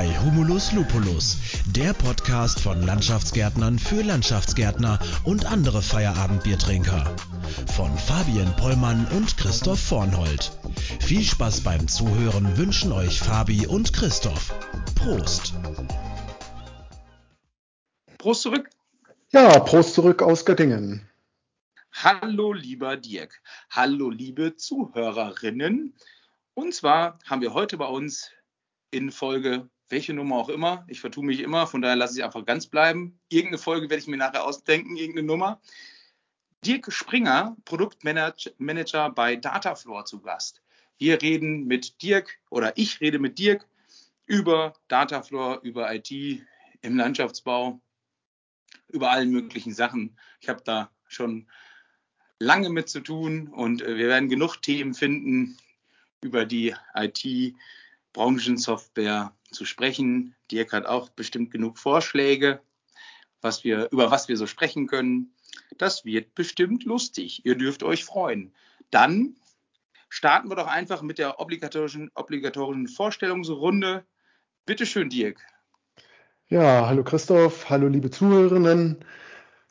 bei Humulus Lupulus, der Podcast von Landschaftsgärtnern für Landschaftsgärtner und andere Feierabendbiertrinker. Von Fabian Pollmann und Christoph Vornhold. Viel Spaß beim Zuhören wünschen euch Fabi und Christoph. Prost! Prost zurück! Ja, Prost zurück aus Göttingen. Hallo lieber Dirk, hallo liebe Zuhörerinnen. Und zwar haben wir heute bei uns in Folge, welche Nummer auch immer, ich vertue mich immer, von daher lasse ich einfach ganz bleiben. Irgendeine Folge werde ich mir nachher ausdenken, irgendeine Nummer. Dirk Springer, Produktmanager bei Datafloor zu Gast. Wir reden mit Dirk oder ich rede mit Dirk über Datafloor, über IT im Landschaftsbau, über allen möglichen Sachen. Ich habe da schon lange mit zu tun und äh, wir werden genug Themen finden, über die IT-Branchensoftware zu sprechen. Dirk hat auch bestimmt genug Vorschläge, was wir, über was wir so sprechen können. Das wird bestimmt lustig. Ihr dürft euch freuen. Dann starten wir doch einfach mit der obligatorischen, obligatorischen Vorstellungsrunde. Bitte schön, Dirk. Ja, hallo Christoph, hallo liebe Zuhörerinnen.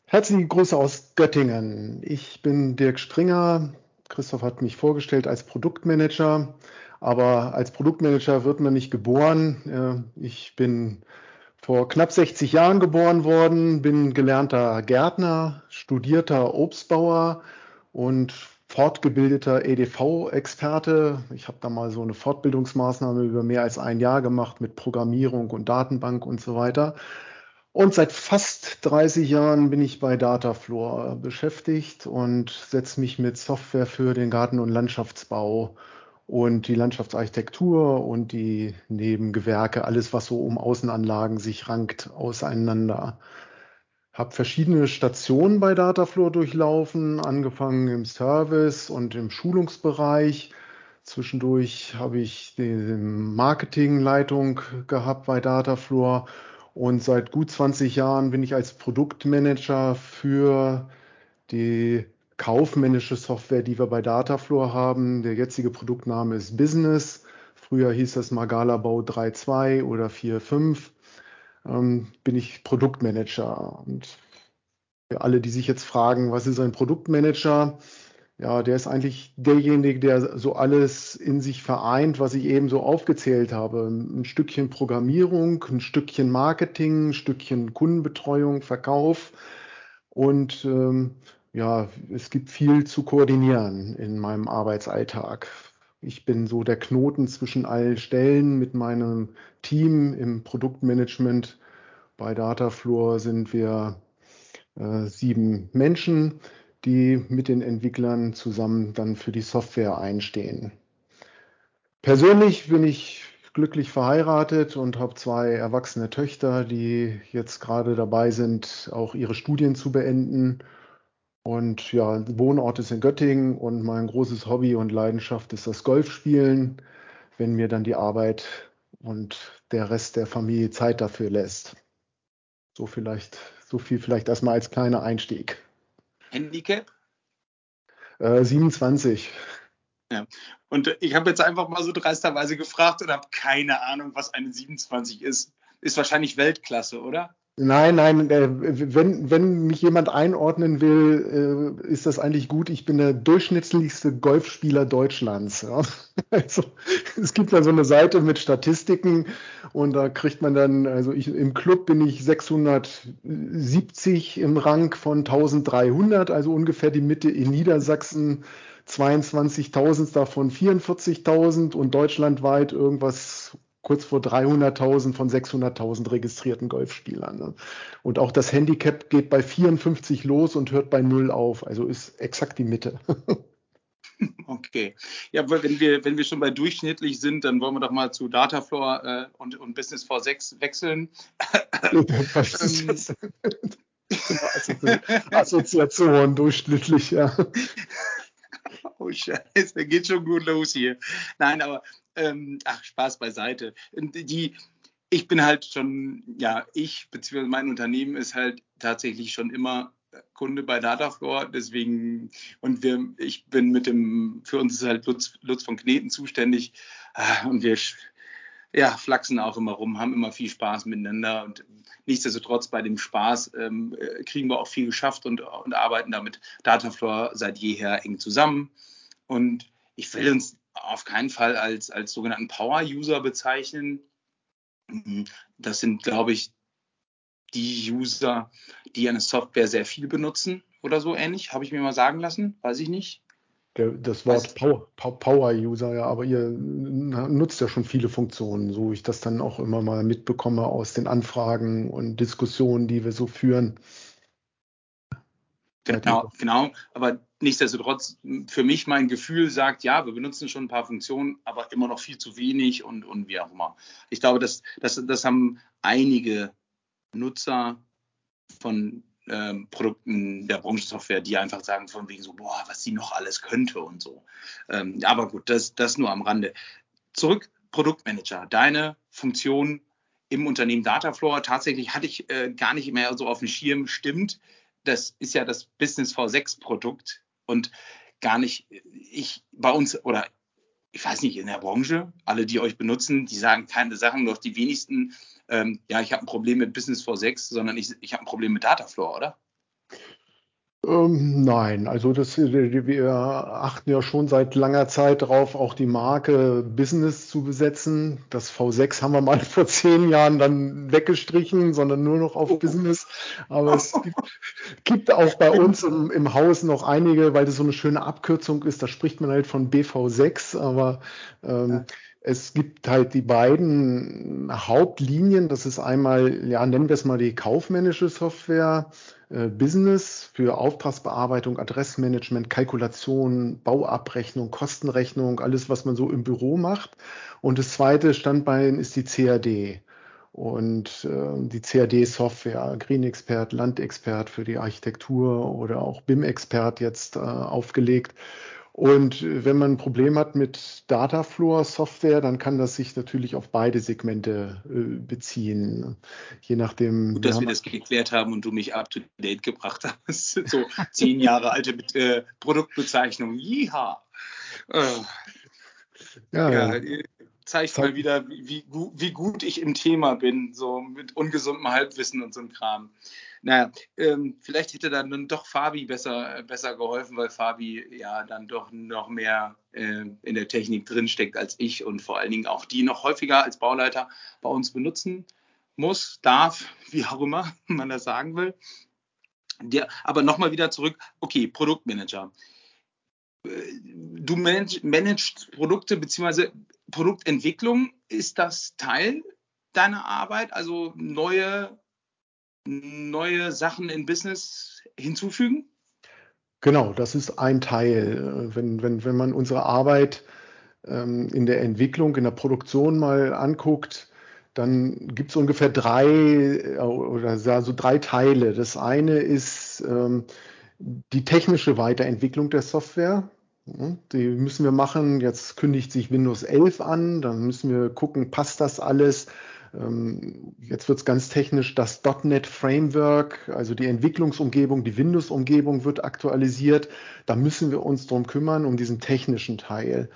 Herzliche Grüße aus Göttingen. Ich bin Dirk Springer. Christoph hat mich vorgestellt als Produktmanager, aber als Produktmanager wird man nicht geboren. Ich bin vor knapp 60 Jahren geboren worden, bin gelernter Gärtner, studierter Obstbauer und fortgebildeter EDV-Experte. Ich habe da mal so eine Fortbildungsmaßnahme über mehr als ein Jahr gemacht mit Programmierung und Datenbank und so weiter. Und seit fast 30 Jahren bin ich bei Datafloor beschäftigt und setze mich mit Software für den Garten- und Landschaftsbau und die Landschaftsarchitektur und die Nebengewerke, alles, was so um Außenanlagen sich rankt, auseinander. Habe verschiedene Stationen bei Datafloor durchlaufen, angefangen im Service und im Schulungsbereich. Zwischendurch habe ich die Marketingleitung gehabt bei Datafloor und seit gut 20 Jahren bin ich als Produktmanager für die kaufmännische Software, die wir bei Datafloor haben. Der jetzige Produktname ist Business. Früher hieß das Magala Bau 3.2 oder 4.5. Ähm, bin ich Produktmanager. Und für alle, die sich jetzt fragen, was ist ein Produktmanager? Ja, der ist eigentlich derjenige, der so alles in sich vereint, was ich eben so aufgezählt habe. Ein Stückchen Programmierung, ein Stückchen Marketing, ein Stückchen Kundenbetreuung, Verkauf. Und ähm, ja, es gibt viel zu koordinieren in meinem Arbeitsalltag. Ich bin so der Knoten zwischen allen Stellen mit meinem Team im Produktmanagement. Bei Datafloor sind wir äh, sieben Menschen die mit den Entwicklern zusammen dann für die Software einstehen. Persönlich bin ich glücklich verheiratet und habe zwei erwachsene Töchter, die jetzt gerade dabei sind, auch ihre Studien zu beenden. Und ja, Wohnort ist in Göttingen und mein großes Hobby und Leidenschaft ist das Golfspielen, wenn mir dann die Arbeit und der Rest der Familie Zeit dafür lässt. So vielleicht, so viel vielleicht erstmal als kleiner Einstieg. Handicap? Äh, 27. Ja. Und ich habe jetzt einfach mal so dreisterweise gefragt und habe keine Ahnung, was eine 27 ist. Ist wahrscheinlich Weltklasse, oder? Nein, nein, äh, wenn, wenn mich jemand einordnen will, äh, ist das eigentlich gut. Ich bin der durchschnittlichste Golfspieler Deutschlands. Ja. Also, es gibt da so eine Seite mit Statistiken und da kriegt man dann, also ich, im Club bin ich 670 im Rang von 1300, also ungefähr die Mitte in Niedersachsen 22.000 davon 44.000 und deutschlandweit irgendwas kurz vor 300.000 von 600.000 registrierten Golfspielern. Ne? Und auch das Handicap geht bei 54 los und hört bei null auf. Also ist exakt die Mitte. Okay. Ja, wenn wir, wenn wir schon bei durchschnittlich sind, dann wollen wir doch mal zu Datafloor äh, und, und Business V6 wechseln. Was ist das? Assoziation durchschnittlich, ja. Oh Scheiße, geht schon gut los hier. Nein, aber ähm, ach, Spaß beiseite. Die, ich bin halt schon, ja, ich bzw. mein Unternehmen ist halt tatsächlich schon immer Kunde bei Datafloor, deswegen, und wir, ich bin mit dem, für uns ist halt Lutz, Lutz von Kneten zuständig ah, und wir ja, flachsen auch immer rum, haben immer viel Spaß miteinander und nichtsdestotrotz bei dem Spaß ähm, äh, kriegen wir auch viel geschafft und, und arbeiten damit Datafloor seit jeher eng zusammen. Und ich will uns auf keinen Fall als, als sogenannten Power-User bezeichnen. Das sind, glaube ich, die User, die eine Software sehr viel benutzen oder so ähnlich, habe ich mir mal sagen lassen, weiß ich nicht. Das Wort Power-User, ja, aber ihr nutzt ja schon viele Funktionen, so ich das dann auch immer mal mitbekomme aus den Anfragen und Diskussionen, die wir so führen. Genau, genau. Aber nichtsdestotrotz, für mich mein Gefühl sagt, ja, wir benutzen schon ein paar Funktionen, aber immer noch viel zu wenig und, und wie auch immer. Ich glaube, das, das, das haben einige Nutzer von ähm, Produkten der Branchensoftware, die einfach sagen von wegen so, boah, was sie noch alles könnte und so. Ähm, aber gut, das, das nur am Rande. Zurück, Produktmanager, deine Funktion im Unternehmen Datafloor, tatsächlich hatte ich äh, gar nicht mehr so auf dem Schirm, stimmt. Das ist ja das Business V6 Produkt und gar nicht, ich bei uns oder ich weiß nicht, in der Branche, alle, die euch benutzen, die sagen keine Sachen, doch die wenigsten ähm, ja, ich habe ein Problem mit Business 4.6, sondern ich, ich habe ein Problem mit Dataflow, oder? Ähm, nein, also das, wir achten ja schon seit langer Zeit darauf, auch die Marke Business zu besetzen. Das V6 haben wir mal vor zehn Jahren dann weggestrichen, sondern nur noch auf oh. Business. Aber es gibt, gibt auch bei uns im, im, Haus noch einige, weil das so eine schöne Abkürzung ist. Da spricht man halt von BV6, aber ähm, ja. Es gibt halt die beiden Hauptlinien. Das ist einmal, ja, nennen wir es mal die kaufmännische Software, äh, Business für Auftragsbearbeitung, Adressmanagement, Kalkulation, Bauabrechnung, Kostenrechnung, alles, was man so im Büro macht. Und das zweite Standbein ist die CAD. Und äh, die CAD-Software, Green Expert, Landexpert für die Architektur oder auch BIM-Expert jetzt äh, aufgelegt. Und wenn man ein Problem hat mit Datafloor-Software, dann kann das sich natürlich auf beide Segmente äh, beziehen. Je nachdem. Gut, dass wir, wir das geklärt haben und du mich up to date gebracht hast. so zehn Jahre alte äh, Produktbezeichnung. Jiha. Äh, ja, ja. ja zeigt mal wieder, wie, wie, gut ich im Thema bin, so mit ungesundem Halbwissen und so einem Kram. Naja, ähm, vielleicht hätte dann doch Fabi besser, besser geholfen, weil Fabi ja dann doch noch mehr äh, in der Technik drinsteckt als ich und vor allen Dingen auch die noch häufiger als Bauleiter bei uns benutzen muss, darf, wie auch immer man das sagen will. Der, aber nochmal wieder zurück, okay, Produktmanager. Du manag, managst Produkte bzw. Produktentwicklung. Ist das Teil deiner Arbeit? Also neue neue Sachen in Business hinzufügen? Genau, das ist ein Teil. Wenn, wenn, wenn man unsere Arbeit ähm, in der Entwicklung, in der Produktion mal anguckt, dann gibt es ungefähr drei äh, oder so drei Teile. Das eine ist ähm, die technische Weiterentwicklung der Software. Die müssen wir machen. Jetzt kündigt sich Windows 11 an. Dann müssen wir gucken, passt das alles? Ähm, jetzt wird es ganz technisch, das .NET Framework, also die Entwicklungsumgebung, die Windows-Umgebung wird aktualisiert. Da müssen wir uns drum kümmern, um diesen technischen Teil.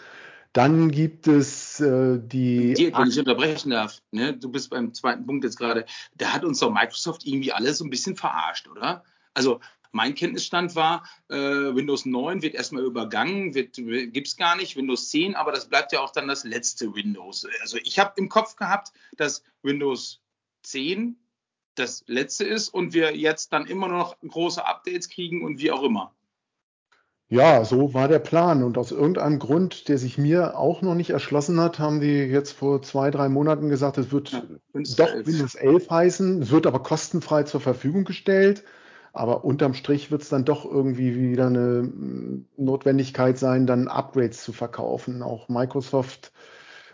Dann gibt es äh, die. Dirk, wenn ich unterbrechen darf, ne? du bist beim zweiten Punkt jetzt gerade, da hat uns doch Microsoft irgendwie alles so ein bisschen verarscht, oder? Also mein Kenntnisstand war, äh, Windows 9 wird erstmal übergangen, gibt es gar nicht, Windows 10, aber das bleibt ja auch dann das letzte Windows. Also ich habe im Kopf gehabt, dass Windows 10 das letzte ist und wir jetzt dann immer noch große Updates kriegen und wie auch immer. Ja, so war der Plan. Und aus irgendeinem Grund, der sich mir auch noch nicht erschlossen hat, haben die jetzt vor zwei, drei Monaten gesagt, es wird ja, doch Windows 11 heißen, es wird aber kostenfrei zur Verfügung gestellt. Aber unterm Strich wird es dann doch irgendwie wieder eine mm, Notwendigkeit sein, dann Upgrades zu verkaufen. Auch Microsoft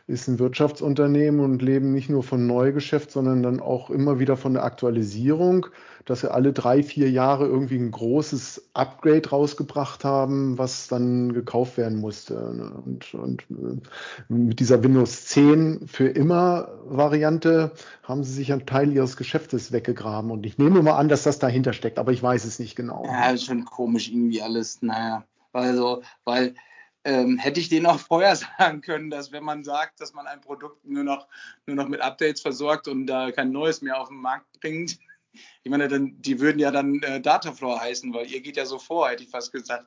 ist ein Wirtschaftsunternehmen und leben nicht nur von Neugeschäft, sondern dann auch immer wieder von der Aktualisierung, dass sie alle drei, vier Jahre irgendwie ein großes Upgrade rausgebracht haben, was dann gekauft werden musste. Und, und mit dieser Windows 10 für immer Variante haben sie sich einen Teil ihres Geschäftes weggegraben. Und ich nehme mal an, dass das dahinter steckt, aber ich weiß es nicht genau. Ja, ist schon komisch irgendwie alles. Naja, also, weil ähm, hätte ich denen auch vorher sagen können, dass wenn man sagt, dass man ein Produkt nur noch, nur noch mit Updates versorgt und da äh, kein neues mehr auf den Markt bringt, ich meine, dann, die würden ja dann äh, Dataflow heißen, weil ihr geht ja so vor, hätte ich fast gesagt.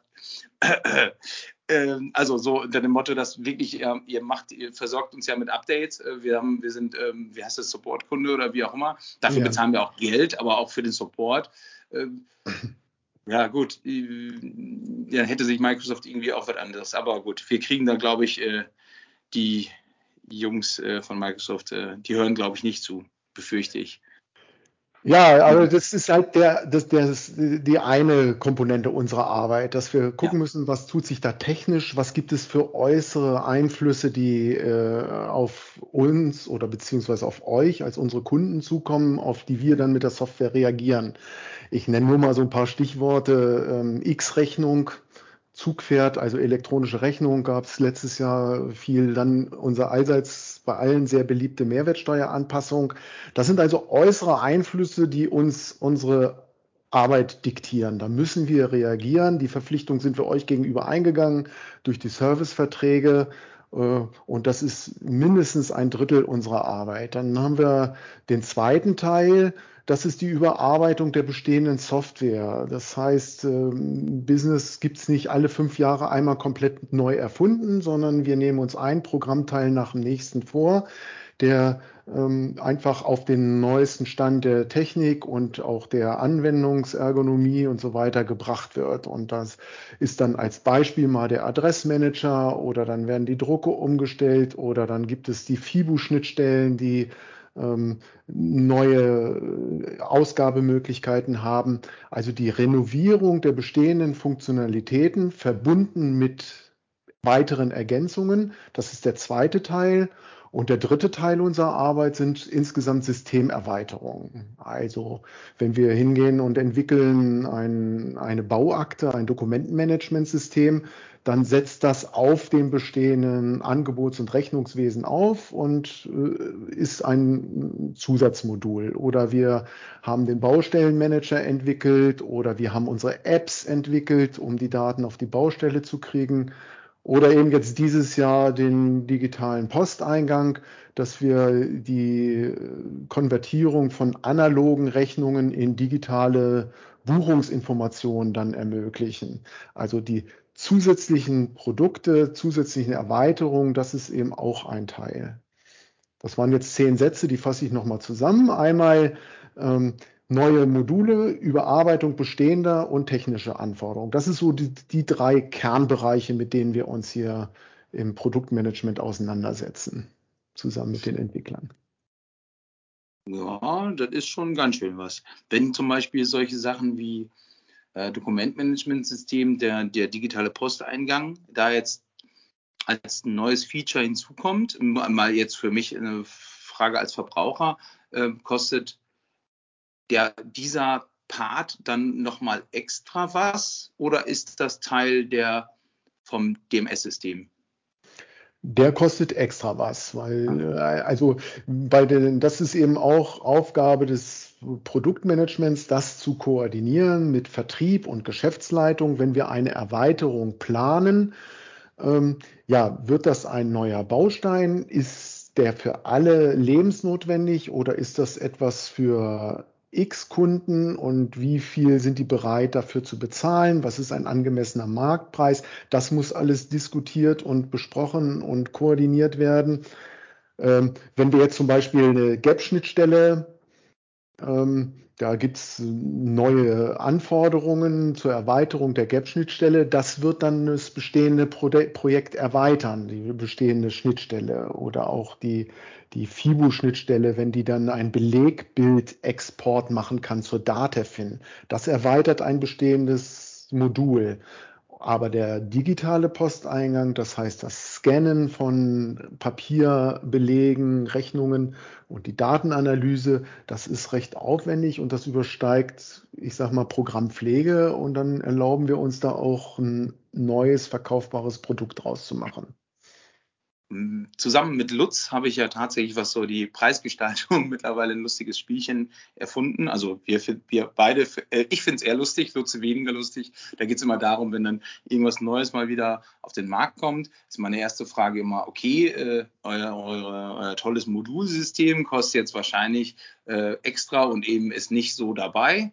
ähm, also so unter dem Motto, dass wirklich ihr, ihr, macht, ihr versorgt uns ja mit Updates. Äh, wir haben, wir sind, ähm, wie heißt das, Supportkunde oder wie auch immer. Dafür ja. bezahlen wir auch Geld, aber auch für den Support. Ähm, ja, gut, dann hätte sich Microsoft irgendwie auch was anderes. Aber gut, wir kriegen da, glaube ich, äh, die Jungs äh, von Microsoft, äh, die hören, glaube ich, nicht zu, befürchte ich. Ja, aber das ist halt der, das, das, die eine Komponente unserer Arbeit, dass wir gucken ja. müssen, was tut sich da technisch, was gibt es für äußere Einflüsse, die äh, auf uns oder beziehungsweise auf euch als unsere Kunden zukommen, auf die wir dann mit der Software reagieren. Ich nenne nur mal so ein paar Stichworte, ähm, X-Rechnung, Zugpferd, also elektronische Rechnung gab es letztes Jahr viel, dann unser allseits bei allen sehr beliebte Mehrwertsteueranpassung. Das sind also äußere Einflüsse, die uns unsere Arbeit diktieren. Da müssen wir reagieren. Die Verpflichtung sind wir euch gegenüber eingegangen durch die Serviceverträge. Äh, und das ist mindestens ein Drittel unserer Arbeit. Dann haben wir den zweiten Teil, das ist die Überarbeitung der bestehenden Software. Das heißt, ähm, Business gibt es nicht alle fünf Jahre einmal komplett neu erfunden, sondern wir nehmen uns einen Programmteil nach dem nächsten vor, der ähm, einfach auf den neuesten Stand der Technik und auch der Anwendungsergonomie und so weiter gebracht wird. Und das ist dann als Beispiel mal der Adressmanager oder dann werden die Drucke umgestellt oder dann gibt es die FIBU-Schnittstellen, die ähm, neue Ausgabemöglichkeiten haben. Also die Renovierung der bestehenden Funktionalitäten verbunden mit weiteren Ergänzungen. Das ist der zweite Teil. Und der dritte Teil unserer Arbeit sind insgesamt Systemerweiterungen. Also wenn wir hingehen und entwickeln ein, eine Bauakte, ein Dokumentenmanagementsystem, dann setzt das auf dem bestehenden Angebots- und Rechnungswesen auf und äh, ist ein Zusatzmodul. Oder wir haben den Baustellenmanager entwickelt oder wir haben unsere Apps entwickelt, um die Daten auf die Baustelle zu kriegen. Oder eben jetzt dieses Jahr den digitalen Posteingang, dass wir die Konvertierung von analogen Rechnungen in digitale Buchungsinformationen dann ermöglichen. Also die zusätzlichen Produkte, zusätzlichen Erweiterungen, das ist eben auch ein Teil. Das waren jetzt zehn Sätze, die fasse ich nochmal zusammen. Einmal ähm, neue Module, Überarbeitung bestehender und technische Anforderungen. Das ist so die, die drei Kernbereiche, mit denen wir uns hier im Produktmanagement auseinandersetzen, zusammen mit den Entwicklern. Ja, das ist schon ganz schön was. Wenn zum Beispiel solche Sachen wie äh, Dokumentmanagementsystem, der, der digitale Posteingang, da jetzt als neues Feature hinzukommt, mal jetzt für mich eine Frage als Verbraucher, äh, kostet der, dieser Part dann nochmal extra was oder ist das Teil der vom DMS-System? Der kostet extra was, weil äh, also bei den, das ist eben auch Aufgabe des Produktmanagements, das zu koordinieren mit Vertrieb und Geschäftsleitung, wenn wir eine Erweiterung planen. Ähm, ja, wird das ein neuer Baustein? Ist der für alle lebensnotwendig oder ist das etwas für X Kunden und wie viel sind die bereit dafür zu bezahlen? Was ist ein angemessener Marktpreis? Das muss alles diskutiert und besprochen und koordiniert werden. Ähm, wenn wir jetzt zum Beispiel eine Gap-Schnittstelle ähm, da gibt es neue Anforderungen zur Erweiterung der GAP-Schnittstelle. Das wird dann das bestehende Pro Projekt erweitern, die bestehende Schnittstelle oder auch die, die FIBU-Schnittstelle, wenn die dann ein Belegbild-Export machen kann zur Datafin. Das erweitert ein bestehendes Modul. Aber der digitale Posteingang, das heißt das Scannen von Papierbelegen, Rechnungen und die Datenanalyse, das ist recht aufwendig und das übersteigt, ich sag mal, Programmpflege und dann erlauben wir uns da auch ein neues verkaufbares Produkt draus zu machen. Zusammen mit Lutz habe ich ja tatsächlich, was so die Preisgestaltung mittlerweile ein lustiges Spielchen erfunden. Also wir, wir beide, äh, ich finde es eher lustig, Lutz weniger lustig. Da geht es immer darum, wenn dann irgendwas Neues mal wieder auf den Markt kommt, ist meine erste Frage immer, okay, äh, euer, eure, euer tolles Modulsystem kostet jetzt wahrscheinlich äh, extra und eben ist nicht so dabei.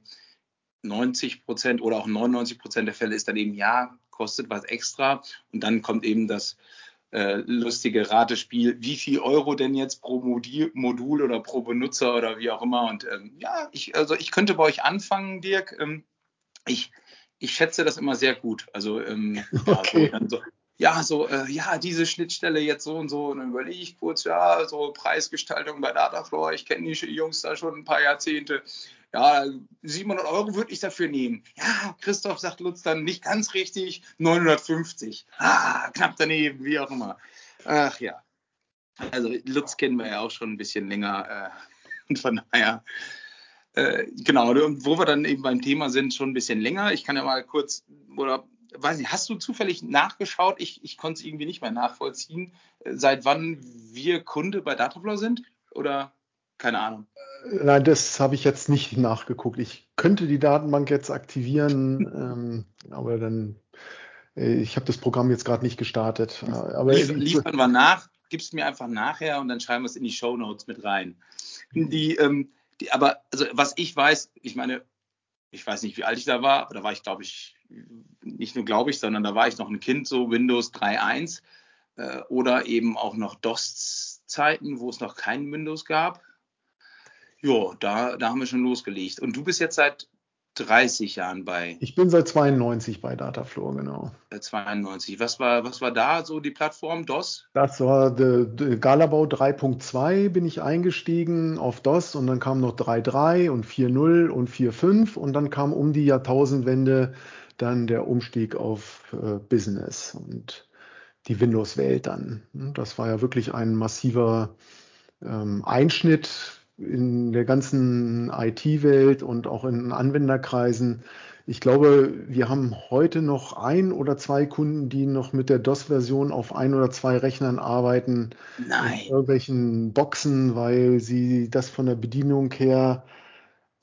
90 Prozent oder auch 99 Prozent der Fälle ist dann eben, ja, kostet was extra. Und dann kommt eben das äh, lustige Ratespiel, wie viel Euro denn jetzt pro Modul oder pro Benutzer oder wie auch immer. Und ähm, ja, ich, also ich könnte bei euch anfangen, Dirk. Ähm, ich, ich schätze das immer sehr gut. Also ähm, okay. ja, so, ja, so, äh, ja, diese Schnittstelle jetzt so und so. Und dann überlege ich kurz, ja, so Preisgestaltung bei Dataflow. Ich kenne die Jungs da schon ein paar Jahrzehnte ja, 700 Euro würde ich dafür nehmen. Ja, Christoph sagt Lutz dann nicht ganz richtig, 950. Ah, knapp daneben, wie auch immer. Ach ja. Also Lutz kennen wir ja auch schon ein bisschen länger. Äh, und von daher, äh, genau, wo wir dann eben beim Thema sind, schon ein bisschen länger. Ich kann ja mal kurz, oder weiß nicht, hast du zufällig nachgeschaut? Ich, ich konnte es irgendwie nicht mehr nachvollziehen, äh, seit wann wir Kunde bei Dataflow sind? Oder keine Ahnung. Nein, das habe ich jetzt nicht nachgeguckt. Ich könnte die Datenbank jetzt aktivieren, ähm, aber dann, äh, ich habe das Programm jetzt gerade nicht gestartet. Äh, aber Lief, liefern wir nach, gibst mir einfach nachher und dann schreiben wir es in die Show Notes mit rein. Die, ähm, die, aber also was ich weiß, ich meine, ich weiß nicht, wie alt ich da war, aber da war ich, glaube ich, nicht nur glaube ich, sondern da war ich noch ein Kind, so Windows 3.1 äh, oder eben auch noch DOS-Zeiten, wo es noch kein Windows gab. Ja, da, da haben wir schon losgelegt. Und du bist jetzt seit 30 Jahren bei. Ich bin seit 92 bei Dataflow, genau. Seit 92. Was war, was war da so die Plattform DOS? Das war der Galabau 3.2 bin ich eingestiegen auf DOS und dann kam noch 3.3 und 4.0 und 4.5 und dann kam um die Jahrtausendwende dann der Umstieg auf äh, Business und die Windows-Welt dann. Das war ja wirklich ein massiver ähm, Einschnitt in der ganzen IT-Welt und auch in Anwenderkreisen. Ich glaube, wir haben heute noch ein oder zwei Kunden, die noch mit der DOS-Version auf ein oder zwei Rechnern arbeiten. Nein. In irgendwelchen Boxen, weil sie das von der Bedienung her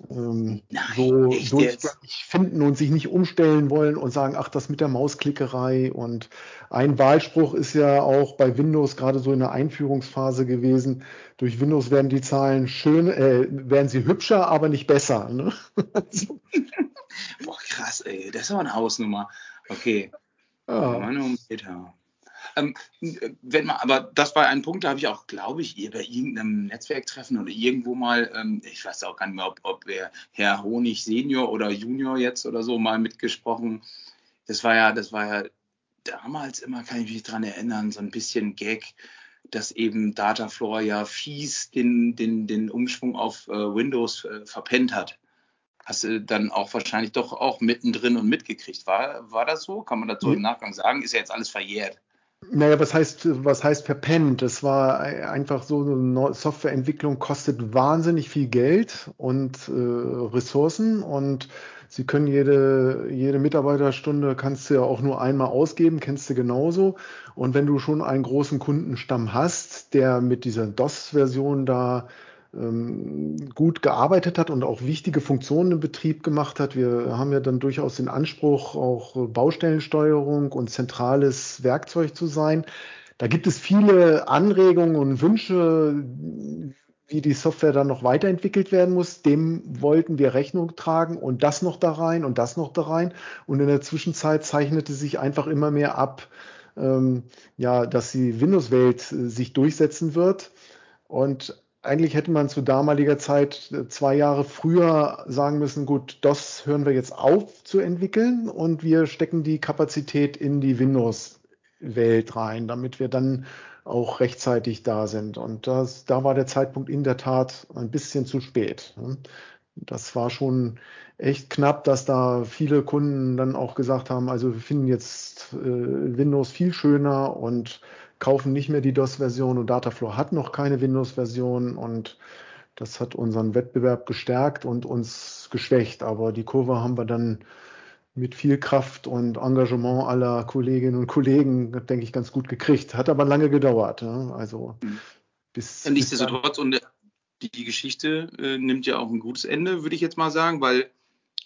ähm, Nein, so durchgängig finden und sich nicht umstellen wollen und sagen, ach, das mit der Mausklickerei. Und ein Wahlspruch ist ja auch bei Windows gerade so in der Einführungsphase gewesen. Durch Windows werden die Zahlen schön, äh, werden sie hübscher, aber nicht besser. Ne? Boah, krass, ey, das ist aber eine Hausnummer. Okay. Ja. Manometer. Ähm, wenn man, aber das war ein Punkt, da habe ich auch, glaube ich, bei irgendeinem Netzwerktreffen oder irgendwo mal, ähm, ich weiß auch gar nicht mehr, ob, ob Herr Honig Senior oder Junior jetzt oder so mal mitgesprochen. Das war ja, das war ja damals immer, kann ich mich dran erinnern, so ein bisschen Gag, dass eben Datafloor ja fies den, den, den Umschwung auf äh, Windows äh, verpennt hat hast du dann auch wahrscheinlich doch auch mittendrin und mitgekriegt. War, war das so? Kann man dazu im Nachgang sagen? Ist ja jetzt alles verjährt. Naja, was heißt, was heißt verpennt? Das war einfach so, eine Softwareentwicklung kostet wahnsinnig viel Geld und äh, Ressourcen und Sie können jede, jede Mitarbeiterstunde kannst du ja auch nur einmal ausgeben, kennst du genauso. Und wenn du schon einen großen Kundenstamm hast, der mit dieser DOS-Version da ähm, gut gearbeitet hat und auch wichtige Funktionen im Betrieb gemacht hat. Wir haben ja dann durchaus den Anspruch, auch Baustellensteuerung und zentrales Werkzeug zu sein. Da gibt es viele Anregungen und Wünsche, wie die Software dann noch weiterentwickelt werden muss. Dem wollten wir Rechnung tragen und das noch da rein und das noch da rein. Und in der Zwischenzeit zeichnete sich einfach immer mehr ab, ähm, ja, dass die Windows-Welt äh, sich durchsetzen wird. Und eigentlich hätte man zu damaliger Zeit äh, zwei Jahre früher sagen müssen, gut, das hören wir jetzt auf zu entwickeln und wir stecken die Kapazität in die Windows-Welt rein, damit wir dann auch rechtzeitig da sind. Und das, da war der Zeitpunkt in der Tat ein bisschen zu spät. Ne? Das war schon echt knapp, dass da viele Kunden dann auch gesagt haben, also wir finden jetzt äh, Windows viel schöner und kaufen nicht mehr die DOS-Version und Dataflow hat noch keine Windows-Version und das hat unseren Wettbewerb gestärkt und uns geschwächt. Aber die Kurve haben wir dann mit viel Kraft und Engagement aller Kolleginnen und Kollegen, denke ich, ganz gut gekriegt. Hat aber lange gedauert. Ne? Also mhm. bis. Nichtsdestotrotz, und die Geschichte äh, nimmt ja auch ein gutes Ende, würde ich jetzt mal sagen, weil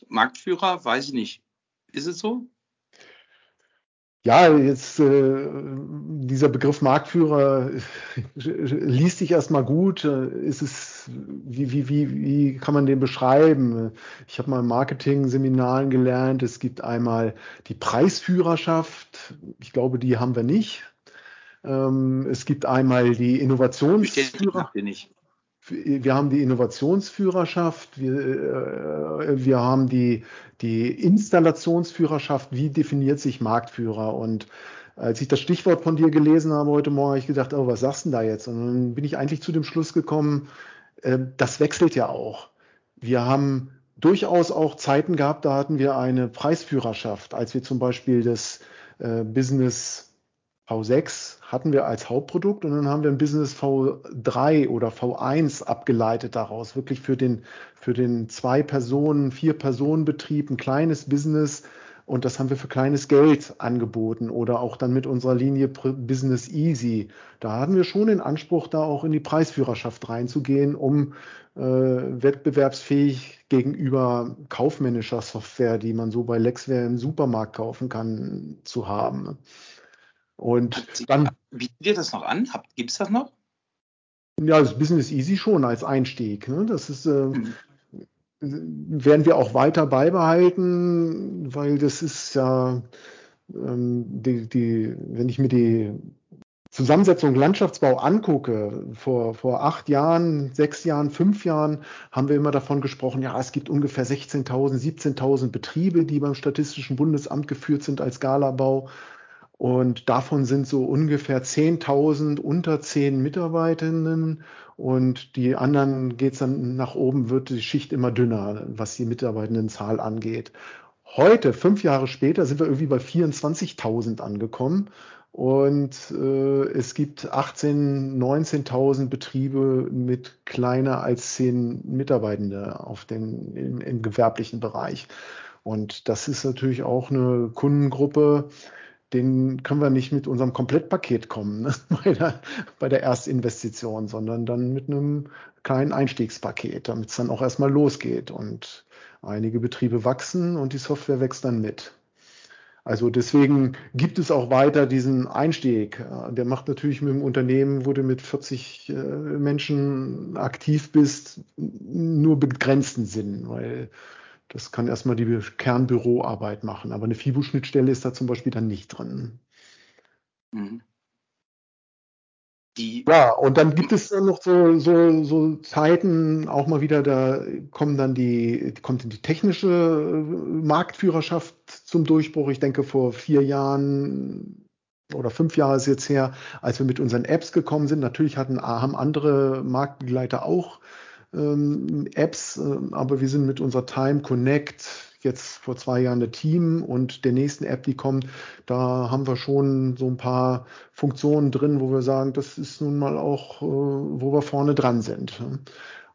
Marktführer, weiß ich nicht. Ist es so? Ja, jetzt äh, dieser Begriff Marktführer liest sich erstmal gut. Ist es, wie, wie, wie, wie kann man den beschreiben? Ich habe mal im Marketing-Seminaren gelernt, es gibt einmal die Preisführerschaft. Ich glaube, die haben wir nicht. Ähm, es gibt einmal die Innovationsführerschaft wir haben die Innovationsführerschaft, wir, äh, wir haben die, die Installationsführerschaft, wie definiert sich Marktführer? Und als ich das Stichwort von dir gelesen habe heute Morgen, habe ich gedacht, oh, was sagst du da jetzt? Und dann bin ich eigentlich zu dem Schluss gekommen, äh, das wechselt ja auch. Wir haben durchaus auch Zeiten gehabt, da hatten wir eine Preisführerschaft, als wir zum Beispiel das äh, Business V6 hatten wir als Hauptprodukt und dann haben wir ein Business V3 oder V1 abgeleitet daraus, wirklich für den, für den Zwei-Personen-, Vier-Personen-Betrieb, ein kleines Business und das haben wir für kleines Geld angeboten oder auch dann mit unserer Linie Business Easy. Da hatten wir schon den Anspruch, da auch in die Preisführerschaft reinzugehen, um äh, wettbewerbsfähig gegenüber kaufmännischer Software, die man so bei Lexware im Supermarkt kaufen kann, zu haben. Und dann. Bietet ihr das noch an? Gibt es das noch? Ja, das Business Easy schon als Einstieg. Ne? Das ist, äh, mhm. werden wir auch weiter beibehalten, weil das ist ja, ähm, die, die, wenn ich mir die Zusammensetzung Landschaftsbau angucke, vor, vor acht Jahren, sechs Jahren, fünf Jahren, haben wir immer davon gesprochen, ja, es gibt ungefähr 16.000, 17.000 Betriebe, die beim Statistischen Bundesamt geführt sind als Galabau. Und davon sind so ungefähr 10.000 unter 10 Mitarbeitenden. Und die anderen geht es dann nach oben, wird die Schicht immer dünner, was die Mitarbeitendenzahl angeht. Heute, fünf Jahre später, sind wir irgendwie bei 24.000 angekommen. Und äh, es gibt 18.000, 19.000 Betriebe mit kleiner als zehn Mitarbeitende auf den, im, im gewerblichen Bereich. Und das ist natürlich auch eine Kundengruppe, den können wir nicht mit unserem Komplettpaket kommen ne? bei, der, bei der Erstinvestition, sondern dann mit einem kleinen Einstiegspaket, damit es dann auch erstmal losgeht. Und einige Betriebe wachsen und die Software wächst dann mit. Also deswegen gibt es auch weiter diesen Einstieg. Der macht natürlich mit dem Unternehmen, wo du mit 40 äh, Menschen aktiv bist, nur begrenzten Sinn, weil das kann erstmal die Kernbüroarbeit machen, aber eine FIBO-Schnittstelle ist da zum Beispiel dann nicht drin. Mhm. Die ja, und dann gibt es dann noch so, so, so Zeiten, auch mal wieder, da kommen dann die, kommt die technische äh, Marktführerschaft zum Durchbruch. Ich denke, vor vier Jahren oder fünf Jahre ist jetzt her, als wir mit unseren Apps gekommen sind. Natürlich hatten, haben andere Marktbegleiter auch ähm, Apps, äh, aber wir sind mit unserer Time Connect jetzt vor zwei Jahren der Team und der nächsten App, die kommt, da haben wir schon so ein paar Funktionen drin, wo wir sagen, das ist nun mal auch, äh, wo wir vorne dran sind.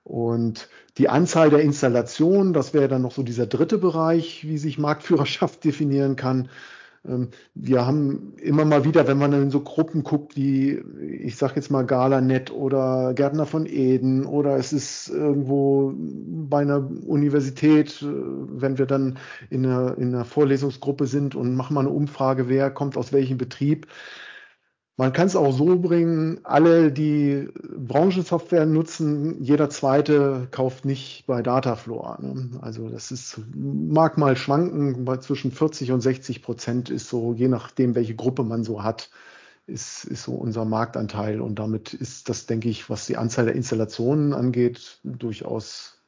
Und die Anzahl der Installationen, das wäre dann noch so dieser dritte Bereich, wie sich Marktführerschaft definieren kann. Ähm, wir haben immer mal wieder, wenn man in so Gruppen guckt, wie ich sage jetzt mal Galanet oder Gärtner von Eden oder es ist irgendwo bei einer Universität, äh, wenn wir dann in einer, in einer Vorlesungsgruppe sind und machen mal eine Umfrage, wer kommt aus welchem Betrieb, man kann es auch so bringen, alle, die Branchensoftware nutzen, jeder zweite kauft nicht bei Datafloor. Ne? Also das ist, mag mal schwanken, bei zwischen 40 und 60 Prozent ist so, je nachdem, welche Gruppe man so hat, ist, ist so unser Marktanteil. Und damit ist das, denke ich, was die Anzahl der Installationen angeht, durchaus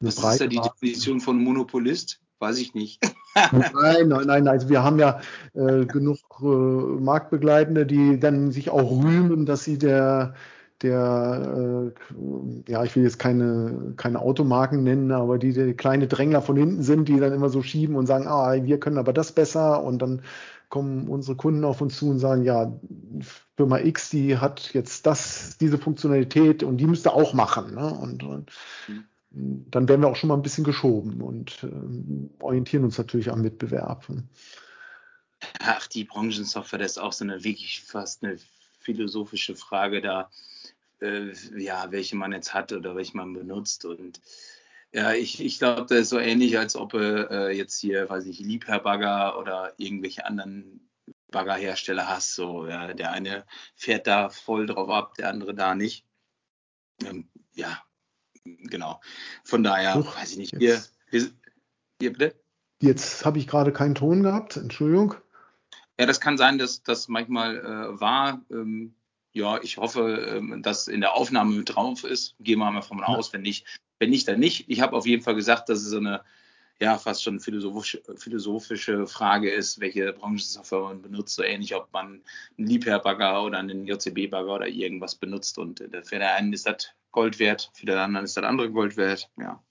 eine Das ist ja die Definition von Monopolist, weiß ich nicht. nein, nein, nein. Also wir haben ja äh, genug äh, Marktbegleitende, die dann sich auch rühmen, dass sie der der, äh, ja, ich will jetzt keine, keine Automarken nennen, aber die, die kleine Drängler von hinten sind, die dann immer so schieben und sagen, ah, wir können aber das besser und dann kommen unsere Kunden auf uns zu und sagen, ja, Firma X, die hat jetzt das, diese Funktionalität und die müsste auch machen. Ne? Und, und dann werden wir auch schon mal ein bisschen geschoben und ähm, orientieren uns natürlich am Wettbewerb. Ach, die Branchensoftware, das ist auch so eine wirklich fast eine philosophische Frage da, äh, ja, welche man jetzt hat oder welche man benutzt. Und ja, ich, ich glaube, das ist so ähnlich, als ob äh, jetzt hier, weiß ich, Liebherr-Bagger oder irgendwelche anderen Baggerhersteller hast. So, ja, der eine fährt da voll drauf ab, der andere da nicht. Ähm, ja, genau. Von daher, Huch, weiß ich nicht, wir, wir, wir bitte? Jetzt habe ich gerade keinen Ton gehabt, Entschuldigung. Ja, das kann sein, dass das manchmal äh, war. Ähm, ja, ich hoffe, ähm, dass in der Aufnahme mit drauf ist. Gehen wir mal davon aus, wenn nicht, wenn nicht, dann nicht. Ich habe auf jeden Fall gesagt, dass es so eine ja fast schon philosophische, philosophische Frage ist, welche Branchensoftware man benutzt, so ähnlich, ob man einen Liebherr-Bagger oder einen JCB-Bagger oder irgendwas benutzt. Und äh, für den einen ist das Gold wert, für den anderen ist das andere Gold wert. Ja.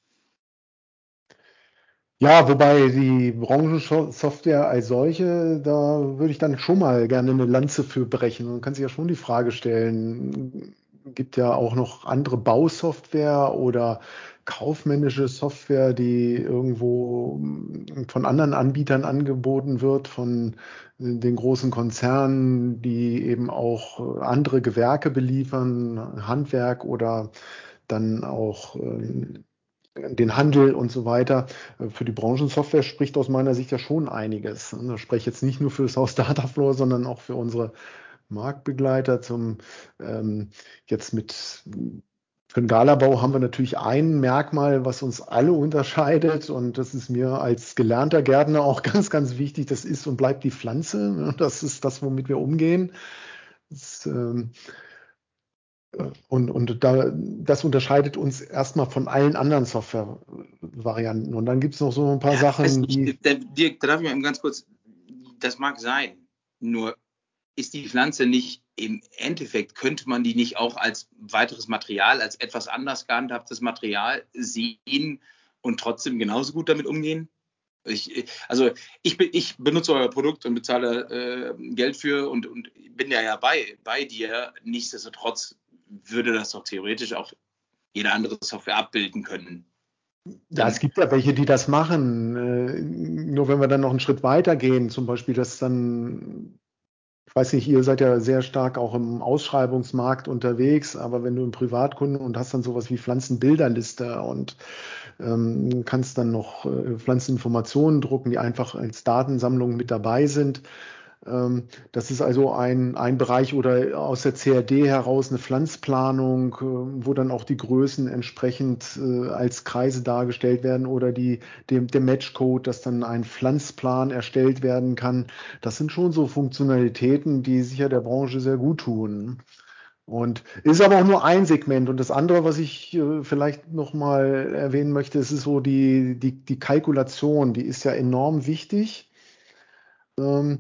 Ja, wobei die Branchensoftware als solche, da würde ich dann schon mal gerne eine Lanze für brechen. Man kann sich ja schon die Frage stellen, gibt ja auch noch andere Bausoftware oder kaufmännische Software, die irgendwo von anderen Anbietern angeboten wird, von den großen Konzernen, die eben auch andere Gewerke beliefern, Handwerk oder dann auch äh, den Handel und so weiter. Für die Branchensoftware spricht aus meiner Sicht ja schon einiges. Da spreche ich jetzt nicht nur für das Haus Datafloor, sondern auch für unsere Marktbegleiter zum ähm, jetzt mit für den Galabau haben wir natürlich ein Merkmal, was uns alle unterscheidet und das ist mir als gelernter Gärtner auch ganz, ganz wichtig. Das ist und bleibt die Pflanze. Das ist das, womit wir umgehen. Das, ähm, und, und da, das unterscheidet uns erstmal von allen anderen Software-Varianten. Und dann gibt es noch so ein paar Sachen. Die, Dirk, da darf ich mal ganz kurz, das mag sein, nur ist die Pflanze nicht im Endeffekt, könnte man die nicht auch als weiteres Material, als etwas anders gehandhabtes Material sehen und trotzdem genauso gut damit umgehen? Ich, also ich, ich, benutze euer Produkt und bezahle äh, Geld für und, und bin ja, ja bei, bei dir. Nichtsdestotrotz würde das doch theoretisch auch jede andere Software abbilden können. Ja, es gibt ja welche, die das machen. Äh, nur wenn wir dann noch einen Schritt weiter gehen, zum Beispiel, dass dann, ich weiß nicht, ihr seid ja sehr stark auch im Ausschreibungsmarkt unterwegs, aber wenn du im Privatkunden und hast dann sowas wie Pflanzenbilderliste und ähm, kannst dann noch äh, Pflanzeninformationen drucken, die einfach als Datensammlung mit dabei sind, das ist also ein, ein Bereich oder aus der CRD heraus eine Pflanzplanung, äh, wo dann auch die Größen entsprechend äh, als Kreise dargestellt werden oder die, dem, der Matchcode, dass dann ein Pflanzplan erstellt werden kann. Das sind schon so Funktionalitäten, die sicher der Branche sehr gut tun. Und ist aber auch nur ein Segment. Und das andere, was ich äh, vielleicht nochmal erwähnen möchte, ist so die, die, die Kalkulation, die ist ja enorm wichtig. Ähm,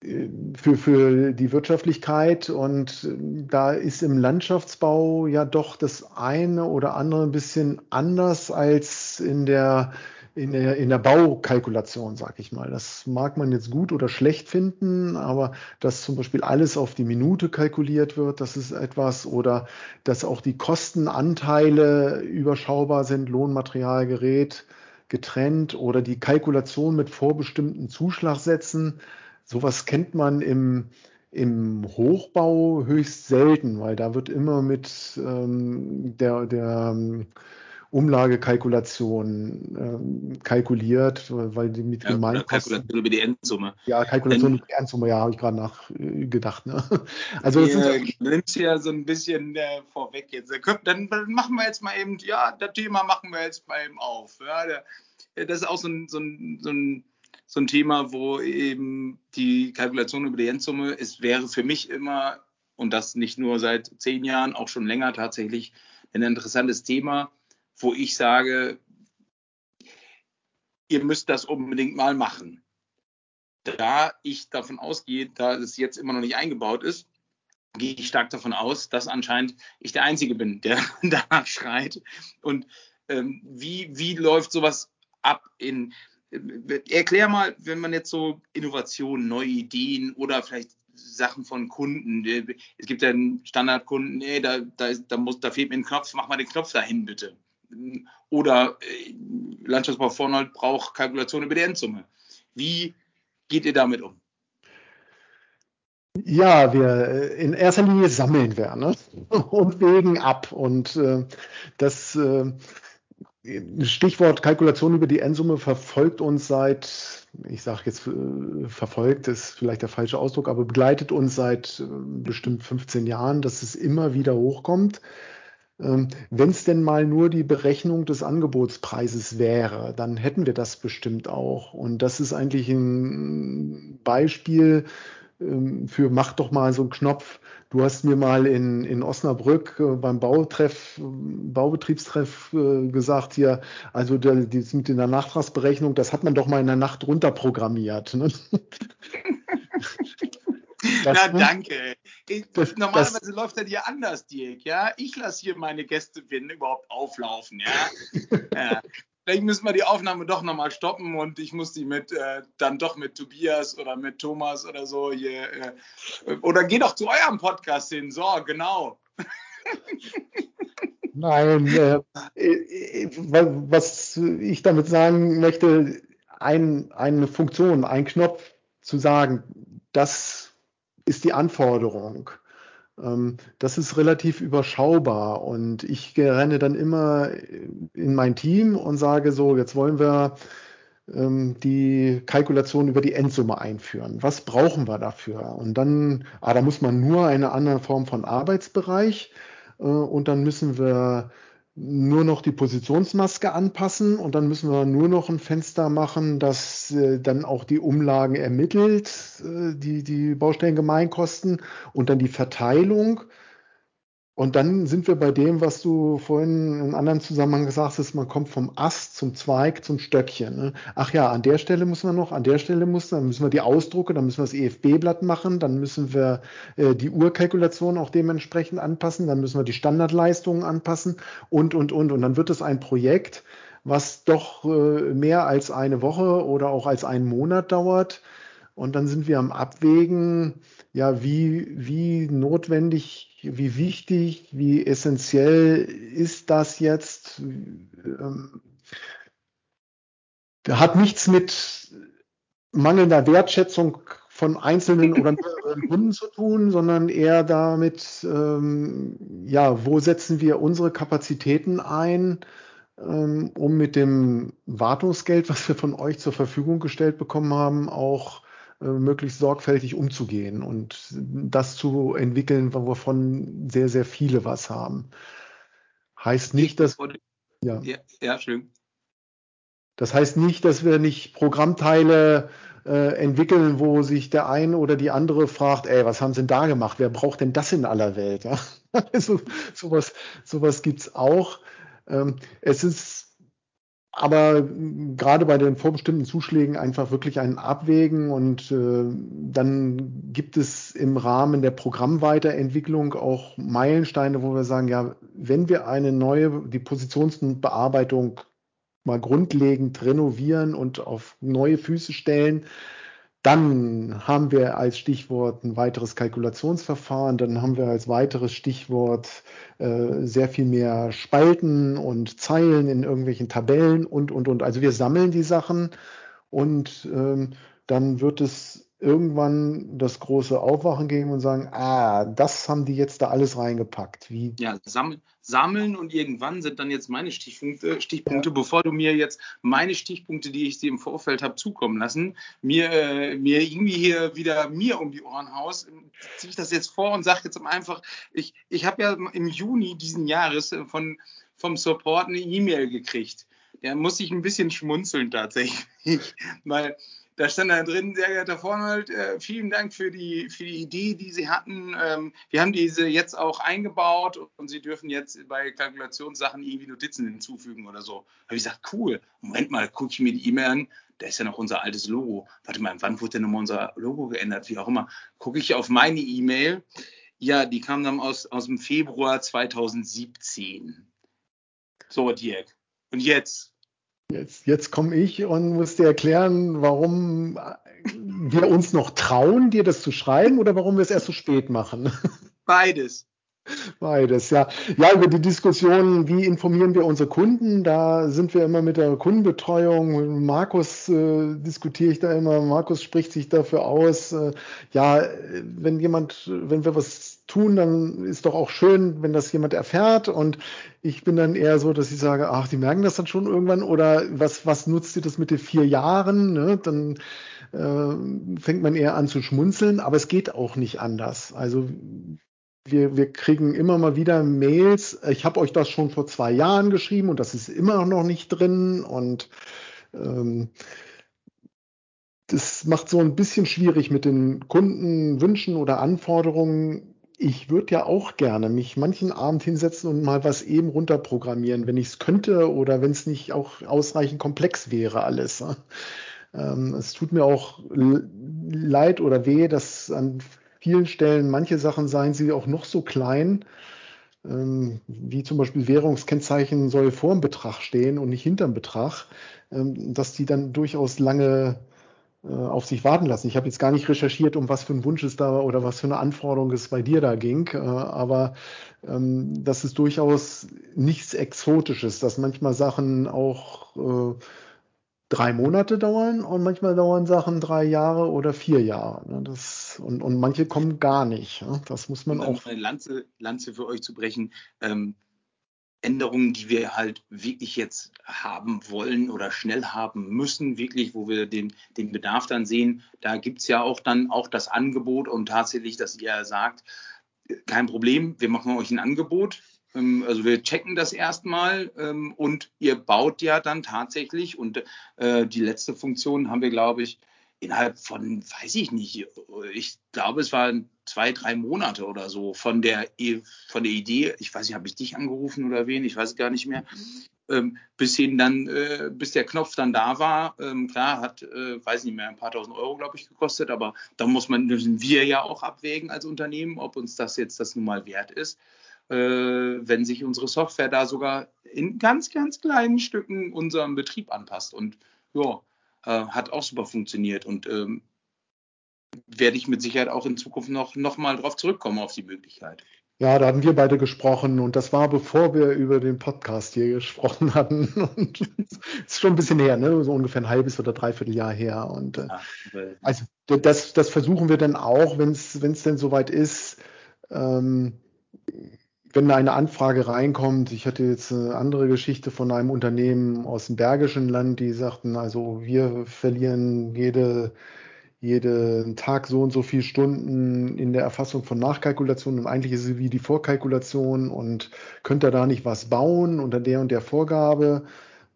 für, für die Wirtschaftlichkeit. Und äh, da ist im Landschaftsbau ja doch das eine oder andere ein bisschen anders als in der, in der, in der Baukalkulation, sag ich mal. Das mag man jetzt gut oder schlecht finden, aber dass zum Beispiel alles auf die Minute kalkuliert wird, das ist etwas. Oder dass auch die Kostenanteile überschaubar sind, Lohnmaterial, Gerät getrennt oder die Kalkulation mit vorbestimmten Zuschlagsätzen Sowas kennt man im, im Hochbau höchst selten, weil da wird immer mit ähm, der, der ähm, Umlagekalkulation ähm, kalkuliert, weil die mit ja, Kalkulation über die Endsumme. Ja, Kalkulation über die Endsumme, ja, habe ich gerade nachgedacht. Äh, ne? Also das ja, sind nimmst ja so ein bisschen äh, vorweg jetzt. Dann, dann, machen wir jetzt mal eben, ja, das Thema machen wir jetzt mal eben auf. Ja, der, das ist auch so ein, so ein, so ein so ein Thema, wo eben die Kalkulation über die Endsumme, es wäre für mich immer, und das nicht nur seit zehn Jahren, auch schon länger tatsächlich, ein interessantes Thema, wo ich sage, ihr müsst das unbedingt mal machen. Da ich davon ausgehe, da es jetzt immer noch nicht eingebaut ist, gehe ich stark davon aus, dass anscheinend ich der Einzige bin, der danach schreit. Und ähm, wie, wie läuft sowas ab in Erklär mal, wenn man jetzt so Innovationen, neue Ideen oder vielleicht Sachen von Kunden, es gibt ja einen Standardkunden, nee, da, da, da, muss, da fehlt mir ein Knopf, mach mal den Knopf dahin bitte. oder äh, Landschaftsbau Vornhold braucht Kalkulation über die Endsumme. Wie geht ihr damit um? Ja, wir äh, in erster Linie sammeln wir ne? und wägen ab. Und äh, das äh, Stichwort Kalkulation über die Endsumme verfolgt uns seit, ich sage jetzt äh, verfolgt ist vielleicht der falsche Ausdruck, aber begleitet uns seit äh, bestimmt 15 Jahren, dass es immer wieder hochkommt. Ähm, Wenn es denn mal nur die Berechnung des Angebotspreises wäre, dann hätten wir das bestimmt auch. Und das ist eigentlich ein Beispiel für mach doch mal so einen Knopf. Du hast mir mal in, in Osnabrück äh, beim Bautreff, Baubetriebstreff äh, gesagt hier, also das mit der Nachtragsberechnung, das hat man doch mal in der Nacht runterprogrammiert. Ne? Das, Na, danke. Ich, das, normalerweise das, läuft das hier anders, Dirk. Ja, ich lasse hier meine Gäste, wenn überhaupt, auflaufen. Ja, ja. Vielleicht müssen wir die Aufnahme doch nochmal stoppen und ich muss die mit äh, dann doch mit Tobias oder mit Thomas oder so hier äh, oder geh doch zu eurem Podcast hin. So, genau. Nein, äh, äh was ich damit sagen möchte, ein, eine Funktion, ein Knopf zu sagen, das ist die Anforderung. Ähm, das ist relativ überschaubar und ich renne dann immer in mein Team und sage so, jetzt wollen wir ähm, die Kalkulation über die Endsumme einführen. Was brauchen wir dafür? Und dann, ah, da muss man nur eine andere Form von Arbeitsbereich äh, und dann müssen wir nur noch die Positionsmaske anpassen und dann müssen wir nur noch ein Fenster machen, das äh, dann auch die Umlagen ermittelt, äh, die, die Baustellengemeinkosten und dann die Verteilung und dann sind wir bei dem, was du vorhin in einem anderen Zusammenhang gesagt hast, man kommt vom Ast zum Zweig zum Stöckchen. Ne? Ach ja, an der Stelle muss man noch, an der Stelle muss, dann müssen wir die Ausdrucke, dann müssen wir das EFB-Blatt machen, dann müssen wir äh, die Urkalkulation auch dementsprechend anpassen, dann müssen wir die Standardleistungen anpassen und, und, und. Und dann wird es ein Projekt, was doch äh, mehr als eine Woche oder auch als einen Monat dauert. Und dann sind wir am Abwägen, ja, wie, wie notwendig wie wichtig, wie essentiell ist das jetzt? Ähm, hat nichts mit mangelnder Wertschätzung von einzelnen oder mehreren Kunden zu tun, sondern eher damit, ähm, ja, wo setzen wir unsere Kapazitäten ein, ähm, um mit dem Wartungsgeld, was wir von euch zur Verfügung gestellt bekommen haben, auch möglichst sorgfältig umzugehen und das zu entwickeln, wovon sehr, sehr viele was haben. Heißt nicht, dass. Ja, ja, ja schön. Das heißt nicht, dass wir nicht Programmteile äh, entwickeln, wo sich der eine oder die andere fragt, ey, was haben sie denn da gemacht? Wer braucht denn das in aller Welt? Ja? also, sowas sowas gibt es auch. Ähm, es ist aber gerade bei den vorbestimmten Zuschlägen einfach wirklich ein Abwägen und äh, dann gibt es im Rahmen der Programmweiterentwicklung auch Meilensteine, wo wir sagen, ja, wenn wir eine neue, die Positionsbearbeitung mal grundlegend renovieren und auf neue Füße stellen, dann haben wir als Stichwort ein weiteres Kalkulationsverfahren, dann haben wir als weiteres Stichwort äh, sehr viel mehr Spalten und Zeilen in irgendwelchen Tabellen und, und, und. Also wir sammeln die Sachen und ähm, dann wird es irgendwann das große Aufwachen geben und sagen, ah, das haben die jetzt da alles reingepackt. Wie? Ja, sammeln, sammeln und irgendwann sind dann jetzt meine Stichpunkte, Stichpunkte, ja. bevor du mir jetzt meine Stichpunkte, die ich dir im Vorfeld habe zukommen lassen, mir, äh, mir irgendwie hier wieder mir um die Ohren haust, ziehe ich das jetzt vor und sage jetzt einfach, ich, ich habe ja im Juni diesen Jahres äh, von, vom Support eine E-Mail gekriegt. Der muss ich ein bisschen schmunzeln tatsächlich, weil da stand da drin, sehr geehrter Vorhalt, äh, vielen Dank für die, für die Idee, die Sie hatten. Ähm, wir haben diese jetzt auch eingebaut und Sie dürfen jetzt bei Kalkulationssachen irgendwie Notizen hinzufügen oder so. Da habe ich gesagt, cool. Moment mal, gucke ich mir die E-Mail an. Da ist ja noch unser altes Logo. Warte mal, wann wurde denn nochmal unser Logo geändert? Wie auch immer. Gucke ich auf meine E-Mail. Ja, die kam dann aus, aus dem Februar 2017. So, Dirk. Und jetzt? Jetzt, jetzt komme ich und muss dir erklären, warum wir uns noch trauen, dir das zu schreiben oder warum wir es erst so spät machen. Beides. Beides, ja. Ja, über die Diskussion, wie informieren wir unsere Kunden, da sind wir immer mit der Kundenbetreuung. Markus äh, diskutiere ich da immer, Markus spricht sich dafür aus. Äh, ja, wenn jemand, wenn wir was tun, dann ist doch auch schön, wenn das jemand erfährt. Und ich bin dann eher so, dass ich sage, ach, die merken das dann schon irgendwann oder was, was nutzt ihr das mit den vier Jahren? Ne? Dann äh, fängt man eher an zu schmunzeln, aber es geht auch nicht anders. Also wir, wir kriegen immer mal wieder Mails. Ich habe euch das schon vor zwei Jahren geschrieben und das ist immer noch nicht drin. Und ähm, das macht so ein bisschen schwierig mit den Kundenwünschen oder Anforderungen. Ich würde ja auch gerne mich manchen Abend hinsetzen und mal was eben runterprogrammieren, wenn ich es könnte oder wenn es nicht auch ausreichend komplex wäre alles. Ähm, es tut mir auch leid oder weh, dass an vielen Stellen manche Sachen seien sie auch noch so klein, ähm, wie zum Beispiel Währungskennzeichen soll vor dem Betrag stehen und nicht hinterm Betrag, ähm, dass die dann durchaus lange äh, auf sich warten lassen. Ich habe jetzt gar nicht recherchiert, um was für ein Wunsch es da war oder was für eine Anforderung es bei dir da ging, äh, aber ähm, das ist durchaus nichts Exotisches, dass manchmal Sachen auch äh, drei Monate dauern und manchmal dauern Sachen drei Jahre oder vier Jahre. Ne? Das, und, und manche kommen gar nicht. Das muss man auch. Eine Lanze, Lanze für euch zu brechen. Ähm, Änderungen, die wir halt wirklich jetzt haben wollen oder schnell haben müssen, wirklich, wo wir den, den Bedarf dann sehen, da gibt es ja auch dann auch das Angebot und tatsächlich, dass ihr sagt, kein Problem, wir machen euch ein Angebot, also wir checken das erstmal ähm, und ihr baut ja dann tatsächlich und äh, die letzte Funktion haben wir, glaube ich, innerhalb von, weiß ich nicht, ich glaube, es waren zwei, drei Monate oder so von der, von der Idee, ich weiß nicht, habe ich dich angerufen oder wen, ich weiß gar nicht mehr, ähm, bis hin dann, äh, bis der Knopf dann da war. Ähm, klar, hat, äh, weiß nicht mehr, ein paar tausend Euro, glaube ich, gekostet, aber da muss man, müssen wir ja auch abwägen als Unternehmen, ob uns das jetzt das nun mal wert ist wenn sich unsere Software da sogar in ganz, ganz kleinen Stücken unserem Betrieb anpasst. Und ja, äh, hat auch super funktioniert und ähm, werde ich mit Sicherheit auch in Zukunft noch, noch mal drauf zurückkommen auf die Möglichkeit. Ja, da hatten wir beide gesprochen und das war bevor wir über den Podcast hier gesprochen hatten. Und ist schon ein bisschen her, ne? so ungefähr ein halbes oder dreiviertel Jahr her. Und äh, also das, das versuchen wir dann auch, wenn es denn soweit ist. Ähm, wenn eine Anfrage reinkommt, ich hatte jetzt eine andere Geschichte von einem Unternehmen aus dem Bergischen Land, die sagten, also wir verlieren jede, jeden Tag so und so viele Stunden in der Erfassung von Nachkalkulationen und eigentlich ist es wie die Vorkalkulation und könnt ihr da nicht was bauen unter der und der Vorgabe?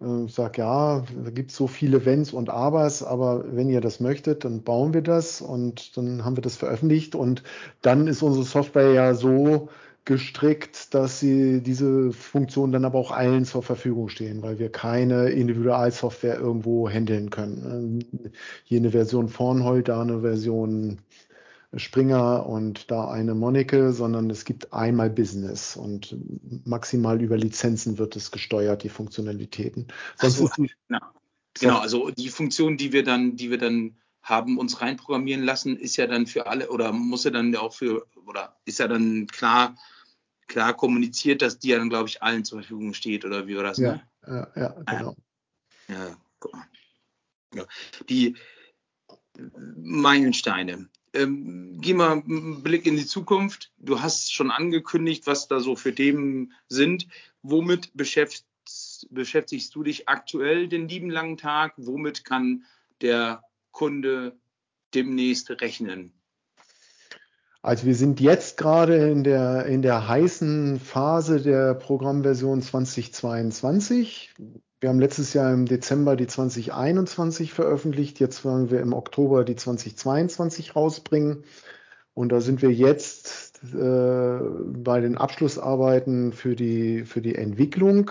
Äh, ich sage, ja, da gibt es so viele Wenns und Abers, aber wenn ihr das möchtet, dann bauen wir das und dann haben wir das veröffentlicht und dann ist unsere Software ja so gestrickt, dass sie diese Funktionen dann aber auch allen zur Verfügung stehen, weil wir keine Individualsoftware irgendwo handeln können. Hier eine Version Vornhold, da eine Version Springer und da eine Monike, sondern es gibt einmal Business und maximal über Lizenzen wird es gesteuert, die Funktionalitäten. Sonst so, die, ja. Genau, also die Funktion, die wir dann, die wir dann haben uns reinprogrammieren lassen, ist ja dann für alle oder muss ja dann auch für oder ist ja dann klar klar kommuniziert, dass die dann glaube ich allen zur Verfügung steht oder wie war das? Ja, ne? ja, ja, genau. Ja, guck mal. Ja. Die Meilensteine. Ähm, geh mal einen Blick in die Zukunft. Du hast schon angekündigt, was da so für Themen sind. Womit beschäftigst, beschäftigst du dich aktuell den lieben langen Tag? Womit kann der Kunde demnächst rechnen? Also wir sind jetzt gerade in der, in der heißen Phase der Programmversion 2022. Wir haben letztes Jahr im Dezember die 2021 veröffentlicht. Jetzt wollen wir im Oktober die 2022 rausbringen. Und da sind wir jetzt äh, bei den Abschlussarbeiten für die, für die Entwicklung.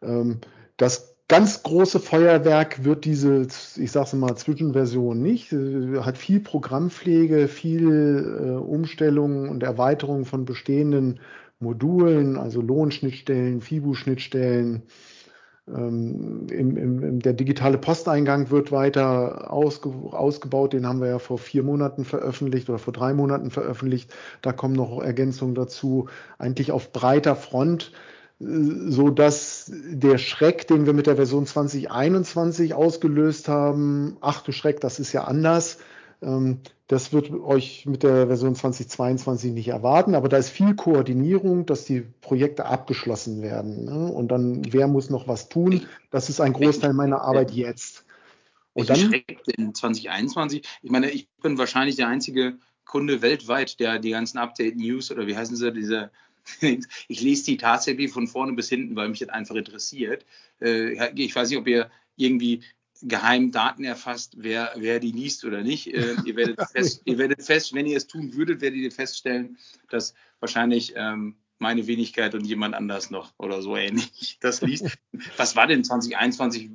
Ähm, das ganz große Feuerwerk wird diese, ich sage es mal, Zwischenversion nicht. Hat viel Programmpflege, viel äh, Umstellung und Erweiterung von bestehenden Modulen, also Lohnschnittstellen, FIBU-Schnittstellen, Ähm, im, im, der digitale Posteingang wird weiter ausge, ausgebaut. Den haben wir ja vor vier Monaten veröffentlicht oder vor drei Monaten veröffentlicht. Da kommen noch Ergänzungen dazu. Eigentlich auf breiter Front, so dass der Schreck, den wir mit der Version 2021 ausgelöst haben, ach du Schreck, das ist ja anders, ähm, das wird euch mit der Version 2022 nicht erwarten, aber da ist viel Koordinierung, dass die Projekte abgeschlossen werden. Ne? Und dann, wer muss noch was tun? Das ist ein Großteil meiner Arbeit jetzt. Und dann schreckt in 2021. Ich meine, ich bin wahrscheinlich der einzige Kunde weltweit, der die ganzen Update-News oder wie heißen sie, diese ich lese die tatsächlich von vorne bis hinten, weil mich das einfach interessiert. Äh, ich weiß nicht, ob ihr irgendwie geheim Daten erfasst, wer, wer die liest oder nicht. Äh, ihr, werdet fest, ihr werdet fest, wenn ihr es tun würdet, werdet ihr feststellen, dass wahrscheinlich ähm, meine Wenigkeit und jemand anders noch oder so ähnlich das liest. Was war denn 2021?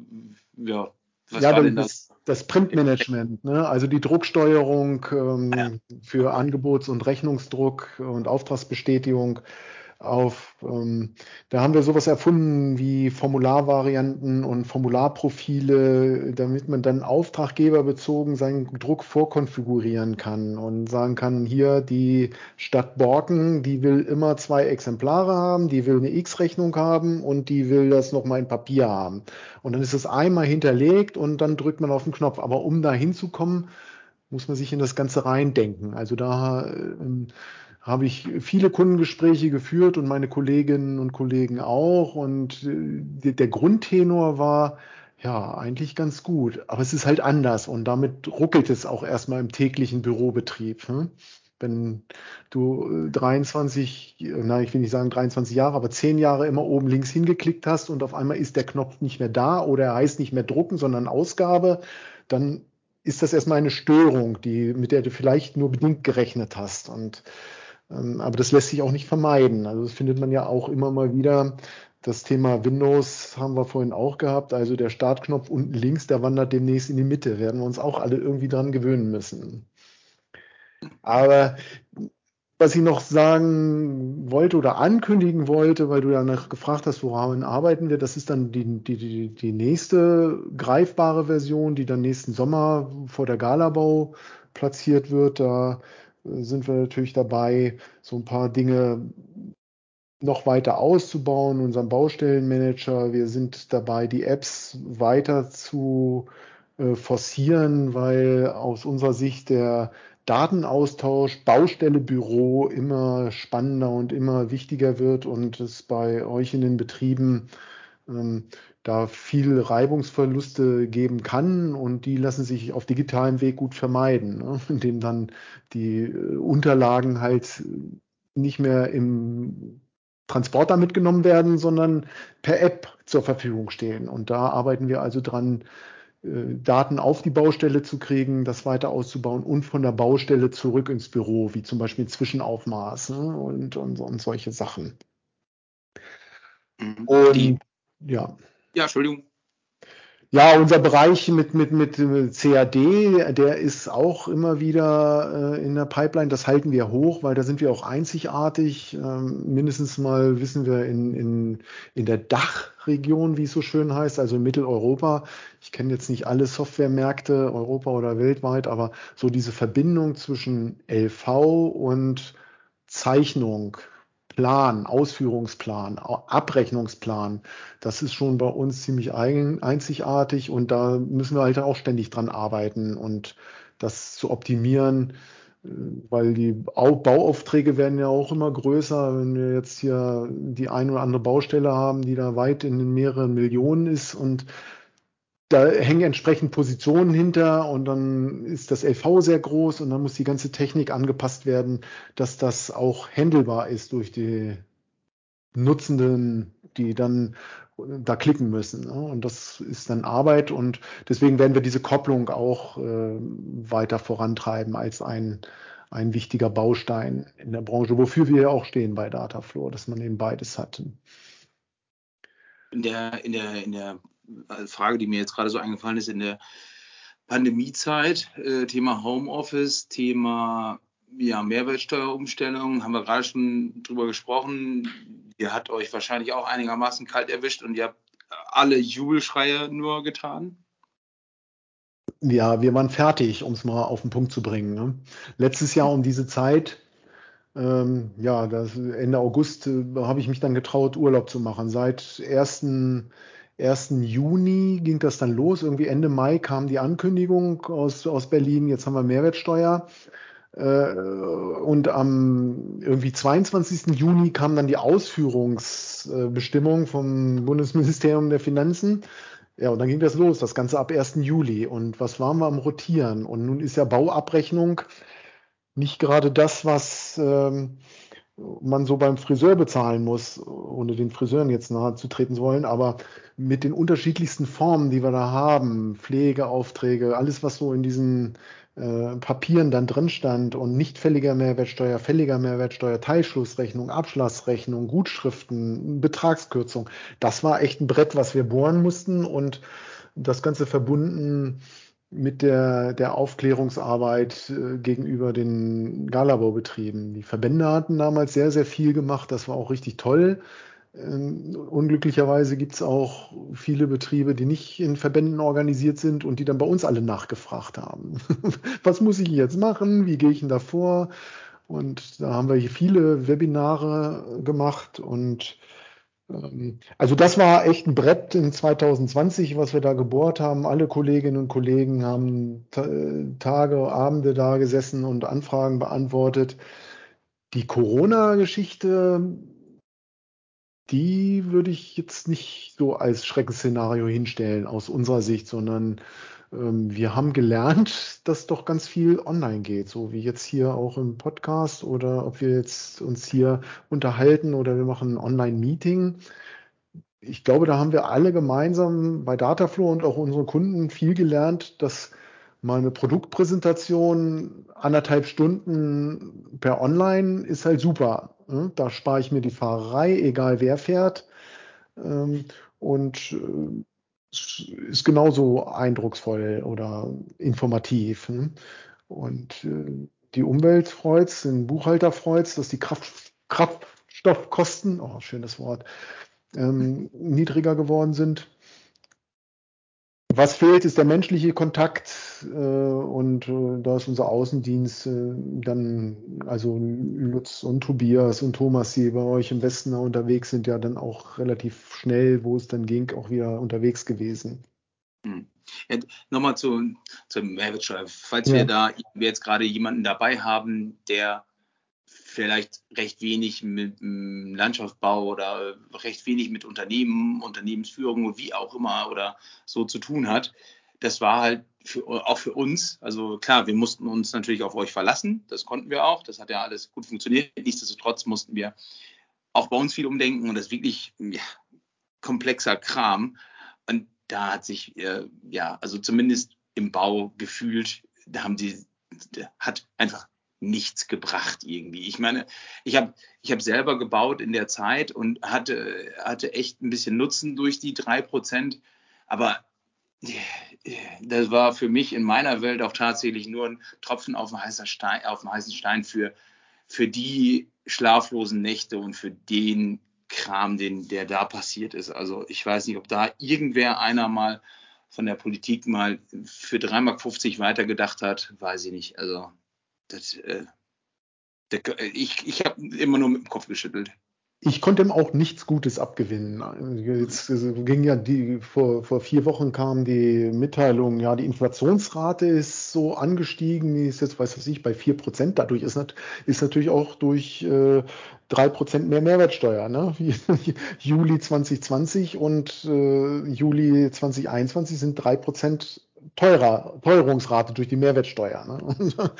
Ja, was ja, denn das? Das Printmanagement, ne? also die Drucksteuerung ähm, ja. für Angebots- und Rechnungsdruck und Auftragsbestätigung auf, ähm, da haben wir sowas erfunden wie Formularvarianten und Formularprofile, damit man dann auftraggeberbezogen seinen Druck vorkonfigurieren kann und sagen kann, hier die Stadt Borken, die will immer zwei Exemplare haben, die will eine X-Rechnung haben und die will das nochmal in Papier haben. Und dann ist es einmal hinterlegt und dann drückt man auf den Knopf. Aber um da hinzukommen, muss man sich in das Ganze reindenken. Also da äh, habe ich viele Kundengespräche geführt und meine Kolleginnen und Kollegen auch. Und äh, der Grundtenor war, ja, eigentlich ganz gut. Aber es ist halt anders und damit ruckelt es auch erstmal im täglichen Bürobetrieb. Hm? Wenn du 23, äh, nein, ich will nicht sagen 23 Jahre, aber 10 Jahre immer oben links hingeklickt hast und auf einmal ist der Knopf nicht mehr da oder er heißt nicht mehr drucken, sondern Ausgabe, dann ist das erstmal eine Störung, die, mit der du vielleicht nur bedingt gerechnet hast. Und aber das lässt sich auch nicht vermeiden. Also das findet man ja auch immer mal wieder. Das Thema Windows haben wir vorhin auch gehabt. Also der Startknopf unten links, der wandert demnächst in die Mitte. Werden wir uns auch alle irgendwie dran gewöhnen müssen. Aber was ich noch sagen wollte oder ankündigen wollte, weil du danach gefragt hast, woran arbeiten wir, das ist dann die, die, die, die nächste greifbare Version, die dann nächsten Sommer vor der Galabau platziert wird. Da sind wir natürlich dabei, so ein paar Dinge noch weiter auszubauen, unseren Baustellenmanager. Wir sind dabei, die Apps weiter zu äh, forcieren, weil aus unserer Sicht der Datenaustausch, Baustelle, Büro immer spannender und immer wichtiger wird und es bei euch in den Betrieben ähm, da viel Reibungsverluste geben kann und die lassen sich auf digitalem Weg gut vermeiden, ne? indem dann die äh, Unterlagen halt nicht mehr im Transporter mitgenommen werden, sondern per App zur Verfügung stehen. Und da arbeiten wir also dran, äh, Daten auf die Baustelle zu kriegen, das weiter auszubauen und von der Baustelle zurück ins Büro, wie zum Beispiel Zwischenaufmaß ne? und, und, und solche Sachen. Mhm. Und ja. Ja, Entschuldigung. Ja, unser Bereich mit, mit, mit CAD, der ist auch immer wieder äh, in der Pipeline. Das halten wir hoch, weil da sind wir auch einzigartig. Ähm, mindestens mal wissen wir in, in, in der Dachregion, wie es so schön heißt, also in Mitteleuropa. Ich kenne jetzt nicht alle Softwaremärkte, Europa oder weltweit, aber so diese Verbindung zwischen LV und Zeichnung, Plan, Ausführungsplan, Abrechnungsplan, das ist schon bei uns ziemlich einzigartig und da müssen wir halt auch ständig dran arbeiten und das zu optimieren, äh, weil die Bauaufträge werden ja auch immer größer. Wenn wir jetzt hier die ein oder andere Baustelle haben, die da weit in den mehreren Millionen ist und da hängen entsprechend Positionen hinter und dann ist das LV sehr groß und dann muss die ganze Technik angepasst werden, dass das auch handelbar ist durch die Nutzenden, die dann da klicken müssen. Ne? Und das ist dann Arbeit und deswegen werden wir diese Kopplung auch äh, weiter vorantreiben als ein, ein wichtiger Baustein in der Branche, wofür wir ja auch stehen bei Dataflow, dass man eben beides hat. In der, in der, in der Frage, die mir jetzt gerade so eingefallen ist in der Pandemiezeit, äh, Thema Homeoffice, Thema ja, Mehrwertsteuerumstellung, haben wir gerade schon drüber gesprochen. Ihr hat euch wahrscheinlich auch einigermaßen kalt erwischt und ihr habt alle Jubelschreie nur getan? Ja, wir waren fertig, um es mal auf den Punkt zu bringen. Ne? Letztes Jahr um diese Zeit, ähm, ja, das, Ende August, äh, habe ich mich dann getraut, Urlaub zu machen. Seit 1. 1. Juni ging das dann los. Irgendwie Ende Mai kam die Ankündigung aus, aus Berlin, jetzt haben wir Mehrwertsteuer. Äh, und am irgendwie 22. Juni kam dann die Ausführungsbestimmung vom Bundesministerium der Finanzen. Ja, und dann ging das los, das Ganze ab 1. Juli. Und was waren wir am Rotieren? Und nun ist ja Bauabrechnung nicht gerade das, was ähm, man so beim Friseur bezahlen muss, ohne den Friseuren jetzt nahe zu treten zu wollen, aber mit den unterschiedlichsten Formen, die wir da haben, Pflegeaufträge, alles, was so in diesen äh, Papieren dann drin stand und nicht fälliger Mehrwertsteuer, fälliger Mehrwertsteuer, Teilschlussrechnung, Abschlagsrechnung, Gutschriften, Betragskürzung. Das war echt ein Brett, was wir bohren mussten und das Ganze verbunden mit der, der Aufklärungsarbeit äh, gegenüber den Galabaubetrieben. Die Verbände hatten damals sehr, sehr viel gemacht. Das war auch richtig toll. Ähm, unglücklicherweise gibt es auch viele Betriebe, die nicht in Verbänden organisiert sind und die dann bei uns alle nachgefragt haben. Was muss ich jetzt machen? Wie gehe ich denn da vor? Und da haben wir hier viele Webinare gemacht und also das war echt ein Brett in 2020, was wir da gebohrt haben. Alle Kolleginnen und Kollegen haben Tage, Abende da gesessen und Anfragen beantwortet. Die Corona-Geschichte die würde ich jetzt nicht so als Schreckensszenario hinstellen aus unserer Sicht, sondern ähm, wir haben gelernt, dass doch ganz viel online geht, so wie jetzt hier auch im Podcast oder ob wir jetzt uns hier unterhalten oder wir machen ein Online-Meeting. Ich glaube, da haben wir alle gemeinsam bei Dataflow und auch unsere Kunden viel gelernt, dass mal eine Produktpräsentation anderthalb Stunden per Online ist halt super. Ne? Da spare ich mir die Fahrerei, egal wer fährt. Ähm, und äh, ist genauso eindrucksvoll oder informativ. Ne? Und äh, die Umwelt freut's, den Buchhalter freut's, dass die Kraft, Kraftstoffkosten, oh, schönes Wort, ähm, niedriger geworden sind. Was fehlt, ist der menschliche Kontakt äh, und äh, da ist unser Außendienst äh, dann, also Lutz und Tobias und Thomas, die bei euch im Westen unterwegs sind, ja dann auch relativ schnell, wo es dann ging, auch wieder unterwegs gewesen. Hm. Ja, Nochmal zu, zur Mehrwertsteuer. Falls ja. wir da jetzt gerade jemanden dabei haben, der vielleicht recht wenig mit Landschaftsbau oder recht wenig mit Unternehmen, Unternehmensführung wie auch immer oder so zu tun hat. Das war halt für, auch für uns, also klar, wir mussten uns natürlich auf euch verlassen, das konnten wir auch, das hat ja alles gut funktioniert. Nichtsdestotrotz mussten wir auch bei uns viel umdenken und das ist wirklich ja, komplexer Kram. Und da hat sich, äh, ja, also zumindest im Bau gefühlt, da haben die, hat einfach nichts gebracht irgendwie. Ich meine, ich habe ich hab selber gebaut in der Zeit und hatte, hatte echt ein bisschen Nutzen durch die drei Prozent, aber das war für mich in meiner Welt auch tatsächlich nur ein Tropfen auf den heißen Stein, auf den heißen Stein für, für die schlaflosen Nächte und für den Kram, den, der da passiert ist. Also ich weiß nicht, ob da irgendwer einer mal von der Politik mal für 3,50 Mark weitergedacht hat, weiß ich nicht. Also das, äh, der, ich ich habe immer nur mit dem Kopf geschüttelt. Ich konnte ihm auch nichts Gutes abgewinnen. Jetzt ging ja die, vor, vor vier Wochen kam die Mitteilung, ja, die Inflationsrate ist so angestiegen, die ist jetzt, weiß ich, bei vier Prozent. Dadurch ist, ist natürlich auch durch äh, drei äh, Prozent mehr Mehrwertsteuer, ne? Juli 2020 und äh, Juli 2021 sind drei Prozent teurer, Teuerungsrate durch die Mehrwertsteuer. Ne?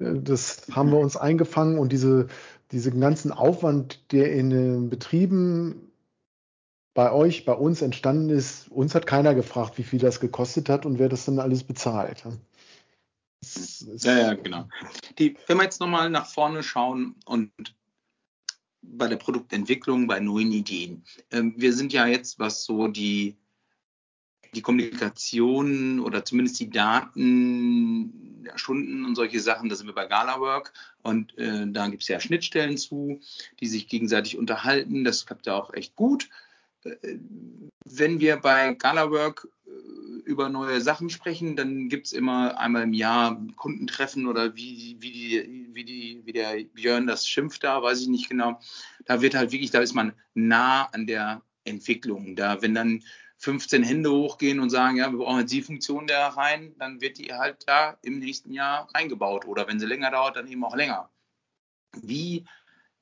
Das haben wir uns eingefangen und diese, diesen ganzen Aufwand, der in den Betrieben bei euch, bei uns entstanden ist, uns hat keiner gefragt, wie viel das gekostet hat und wer das dann alles bezahlt. Ja, ja, genau. Die, wenn wir jetzt nochmal nach vorne schauen und bei der Produktentwicklung, bei neuen Ideen. Ähm, wir sind ja jetzt, was so die die Kommunikation oder zumindest die Daten, Stunden und solche Sachen, da sind wir bei GalaWork und äh, da gibt es ja Schnittstellen zu, die sich gegenseitig unterhalten. Das klappt ja auch echt gut. äh, wenn wir bei Galawork äh, über neue Sachen sprechen, dann gibt es immer einmal im Jahr Kundentreffen oder wie, wie, die, wie, die, wie der Björn das schimpft da, weiß ich nicht genau. Da wird halt wirklich, da ist man nah an der Entwicklung. Da, wenn dann 15 Hände hochgehen und sagen, ja, wir brauchen jetzt die Funktion da rein, dann wird die halt da im nächsten Jahr reingebaut. Oder wenn sie länger dauert, dann eben auch länger. Wie,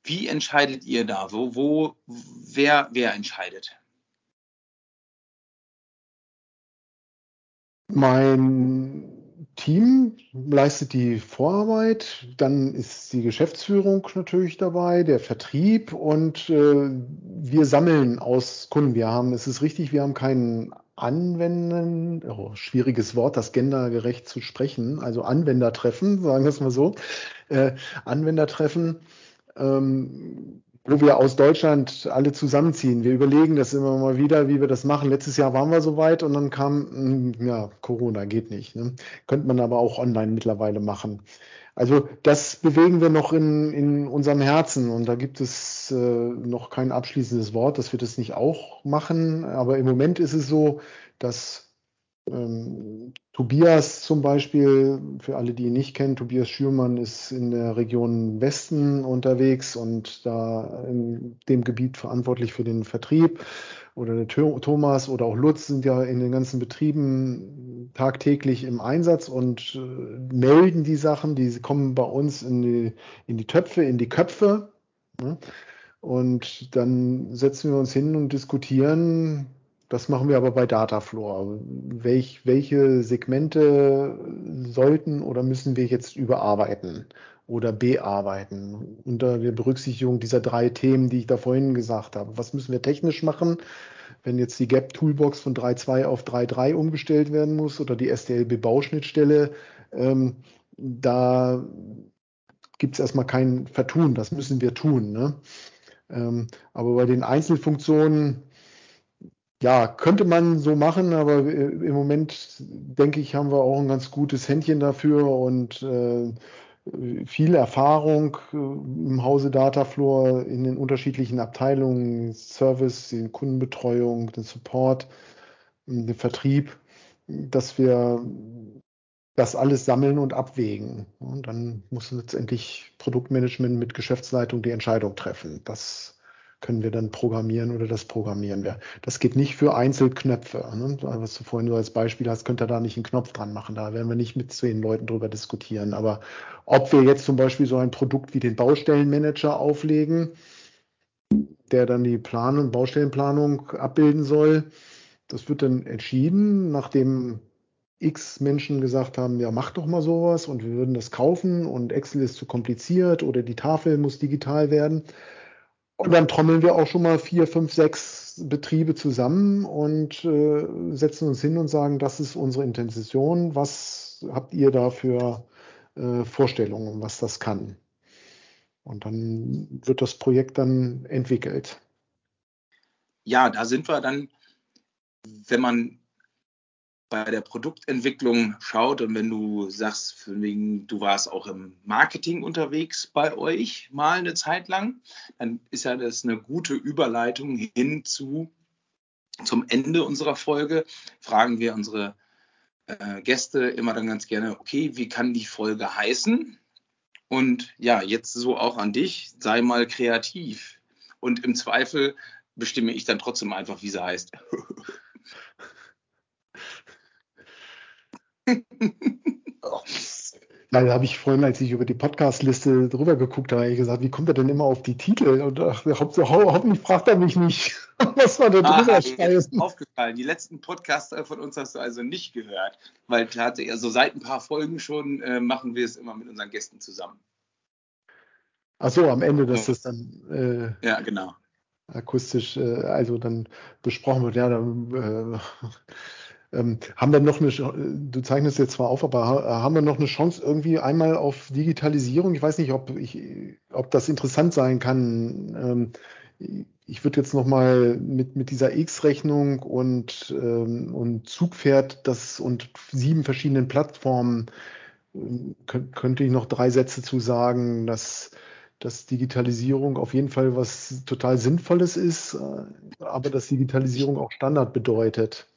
wie entscheidet ihr da? Wo, wo, wer, wer entscheidet? Mein Team leistet die Vorarbeit, dann ist die Geschäftsführung natürlich dabei, der Vertrieb und äh, wir sammeln aus Kunden. Wir haben, es ist richtig, wir haben keinen Anwenden, oh, schwieriges Wort, das gendergerecht zu sprechen, also Anwendertreffen, sagen wir es mal so, äh, Anwendertreffen. Ähm, wo wir aus Deutschland alle zusammenziehen. Wir überlegen das immer mal wieder, wie wir das machen. Letztes Jahr waren wir soweit und dann kam, hm, ja, Corona geht nicht. Ne? Könnte man aber auch online mittlerweile machen. Also das bewegen wir noch in, in unserem Herzen und da gibt es äh, noch kein abschließendes Wort, dass wir das nicht auch machen. Aber im Moment ist es so, dass ähm, Tobias zum Beispiel, für alle, die ihn nicht kennen, Tobias Schürmann ist in der Region Westen unterwegs und da in dem Gebiet verantwortlich für den Vertrieb. Oder der Thomas oder auch Lutz sind ja in den ganzen Betrieben tagtäglich im Einsatz und äh, melden die Sachen, die kommen bei uns in die, in die Töpfe, in die Köpfe. Ne? Und dann setzen wir uns hin und diskutieren, das machen wir aber bei Dataflow. Welch, welche Segmente sollten oder müssen wir jetzt überarbeiten oder bearbeiten unter der Berücksichtigung dieser drei Themen, die ich da vorhin gesagt habe? Was müssen wir technisch machen, wenn jetzt die Gap Toolbox von 3.2 auf 3.3 umgestellt werden muss oder die STLB Bauschnittstelle? Ähm, da gibt es erstmal kein Vertun, das müssen wir tun. Ne? Ähm, aber bei den Einzelfunktionen ja, könnte man so machen, aber äh, im Moment denke ich, haben wir auch ein ganz gutes Händchen dafür und äh, viel Erfahrung äh, im Hause Datafloor in den unterschiedlichen Abteilungen, Service, die Kundenbetreuung, den Support, den Vertrieb, dass wir das alles sammeln und abwägen. Und dann muss letztendlich Produktmanagement mit Geschäftsleitung die Entscheidung treffen. Das können wir dann programmieren oder das programmieren wir. Das geht nicht für Einzelknöpfe. Ne? Was du vorhin nur als Beispiel hast, könnt ihr da nicht einen Knopf dran machen. Da werden wir nicht mit zehn Leuten drüber diskutieren. Aber ob wir jetzt zum Beispiel so ein Produkt wie den Baustellenmanager auflegen, der dann die Planung, Baustellenplanung abbilden soll, das wird dann entschieden, nachdem x Menschen gesagt haben, ja, mach doch mal sowas und wir würden das kaufen und Excel ist zu kompliziert oder die Tafel muss digital werden. Und dann trommeln wir auch schon mal vier, fünf, sechs Betriebe zusammen und äh, setzen uns hin und sagen, das ist unsere Intention. Was habt ihr da für äh, Vorstellungen, was das kann? Und dann wird das Projekt dann entwickelt. Ja, da sind wir dann, wenn man bei der Produktentwicklung schaut und wenn du sagst, du warst auch im Marketing unterwegs bei euch mal eine Zeit lang, dann ist ja das eine gute Überleitung hin zu zum Ende unserer Folge. Fragen wir unsere äh, Gäste immer dann ganz gerne, okay, wie kann die Folge heißen? Und ja, jetzt so auch an dich, sei mal kreativ. Und im Zweifel bestimme ich dann trotzdem einfach, wie sie heißt. Da habe ich vorhin, als ich über die Podcast-Liste drüber geguckt habe, gesagt, wie kommt er denn immer auf die Titel? Und dachte, ho hoffentlich fragt er mich nicht, was war da drüber ah, ist aufgefallen. Die letzten Podcasts von uns hast du also nicht gehört, weil tatsächlich, also seit ein paar Folgen schon äh, machen wir es immer mit unseren Gästen zusammen. Ach so, am Ende, dass das dann äh, ja, genau. akustisch, äh, also dann besprochen wird. Ja, dann äh, ähm, haben wir noch eine, du zeichnest jetzt zwar auf, aber haben wir noch eine Chance irgendwie einmal auf Digitalisierung? Ich weiß nicht, ob, ich, ob das interessant sein kann. Ähm, ich würde jetzt nochmal mit, mit dieser X-Rechnung und, ähm, und Zugpferd das und sieben verschiedenen Plattformen könnte ich noch drei Sätze zu sagen, dass dass Digitalisierung auf jeden Fall was total Sinnvolles ist, äh, aber dass Digitalisierung auch Standard bedeutet.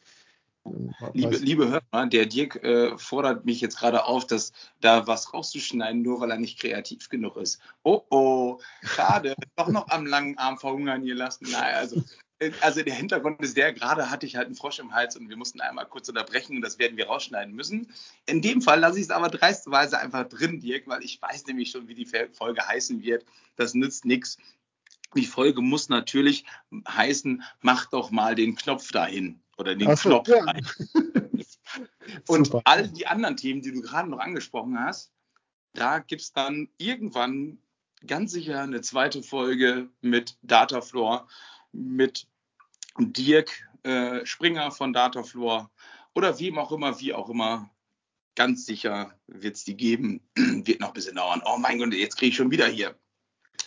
Liebe, liebe Hörer, der Dirk äh, fordert mich jetzt gerade auf, dass da was rauszuschneiden, nur weil er nicht kreativ genug ist. Oh oh, schade, doch noch am langen Arm verhungern hier lassen. Naja, also, äh, also der Hintergrund ist der, gerade hatte ich halt einen Frosch im Hals und wir mussten einmal kurz unterbrechen und das werden wir rausschneiden müssen. In dem Fall lasse ich es aber dreistweise einfach drin, Dirk, weil ich weiß nämlich schon, wie die Folge heißen wird. Das nützt nichts. Die Folge muss natürlich heißen, mach doch mal den Knopf dahin oder den so, Knopf ja. rein. Und Super. all die anderen Themen, die du gerade noch angesprochen hast, da gibt es dann irgendwann ganz sicher eine zweite Folge mit Datafloor, mit Dirk äh, Springer von Datafloor oder wem auch immer, wie auch immer. Ganz sicher wird es die geben. wird noch ein bisschen dauern. Oh mein Gott, jetzt kriege ich schon wieder hier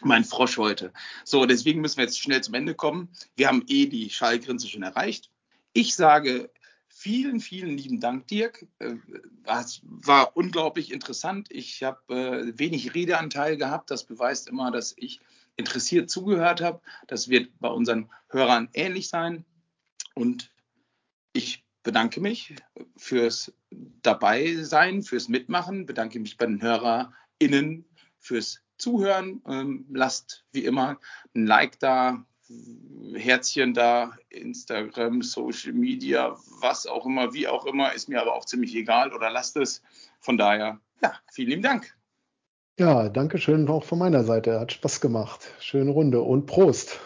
mein Frosch heute. So, deswegen müssen wir jetzt schnell zum Ende kommen. Wir haben eh die Schallgrenze schon erreicht. Ich sage vielen, vielen lieben Dank, Dirk. Es äh, war unglaublich interessant. Ich habe äh, wenig Redeanteil gehabt. Das beweist immer, dass ich interessiert zugehört habe. Das wird bei unseren Hörern ähnlich sein. Und ich bedanke mich fürs Dabeisein, fürs Mitmachen, bedanke mich bei den HörerInnen fürs Zuhören. Ähm, lasst wie immer ein Like da, Herzchen da, Instagram, Social Media, was auch immer, wie auch immer, ist mir aber auch ziemlich egal oder lasst es. Von daher, ja, vielen lieben Dank. Ja, danke schön auch von meiner Seite. Hat Spaß gemacht. Schöne Runde und Prost.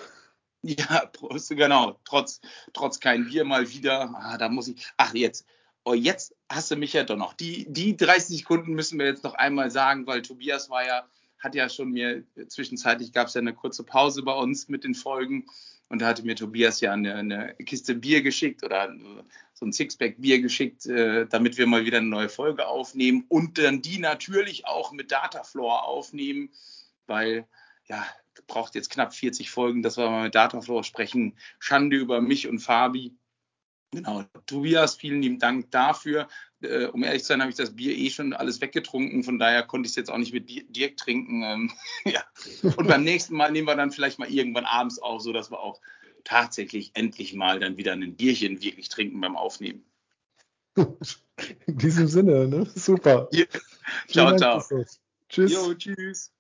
Ja, Prost, genau. Trotz, trotz kein Bier mal wieder. Ah, da muss ich. Ach, jetzt. Oh, jetzt hast du mich ja doch noch. Die, die 30 Sekunden müssen wir jetzt noch einmal sagen, weil Tobias war ja hat ja schon mir, zwischenzeitlich gab es ja eine kurze Pause bei uns mit den Folgen und da hatte mir Tobias ja eine, eine Kiste Bier geschickt oder so ein Sixpack Bier geschickt, äh, damit wir mal wieder eine neue Folge aufnehmen und dann die natürlich auch mit Datafloor aufnehmen, weil ja, braucht jetzt knapp 40 Folgen, dass wir mal mit Datafloor sprechen. Schande über mich und Fabi. Genau, Tobias, vielen lieben Dank dafür. Äh, um ehrlich zu sein, habe ich das Bier eh schon alles weggetrunken, von daher konnte ich es jetzt auch nicht mit Dirk trinken. Ähm, ja. Und beim nächsten Mal nehmen wir dann vielleicht mal irgendwann abends auf, sodass wir auch tatsächlich endlich mal dann wieder ein Bierchen wirklich trinken beim Aufnehmen. In diesem Sinne, ne? Super. Ja. Ciao, ciao. Tschüss. Jo, tschüss.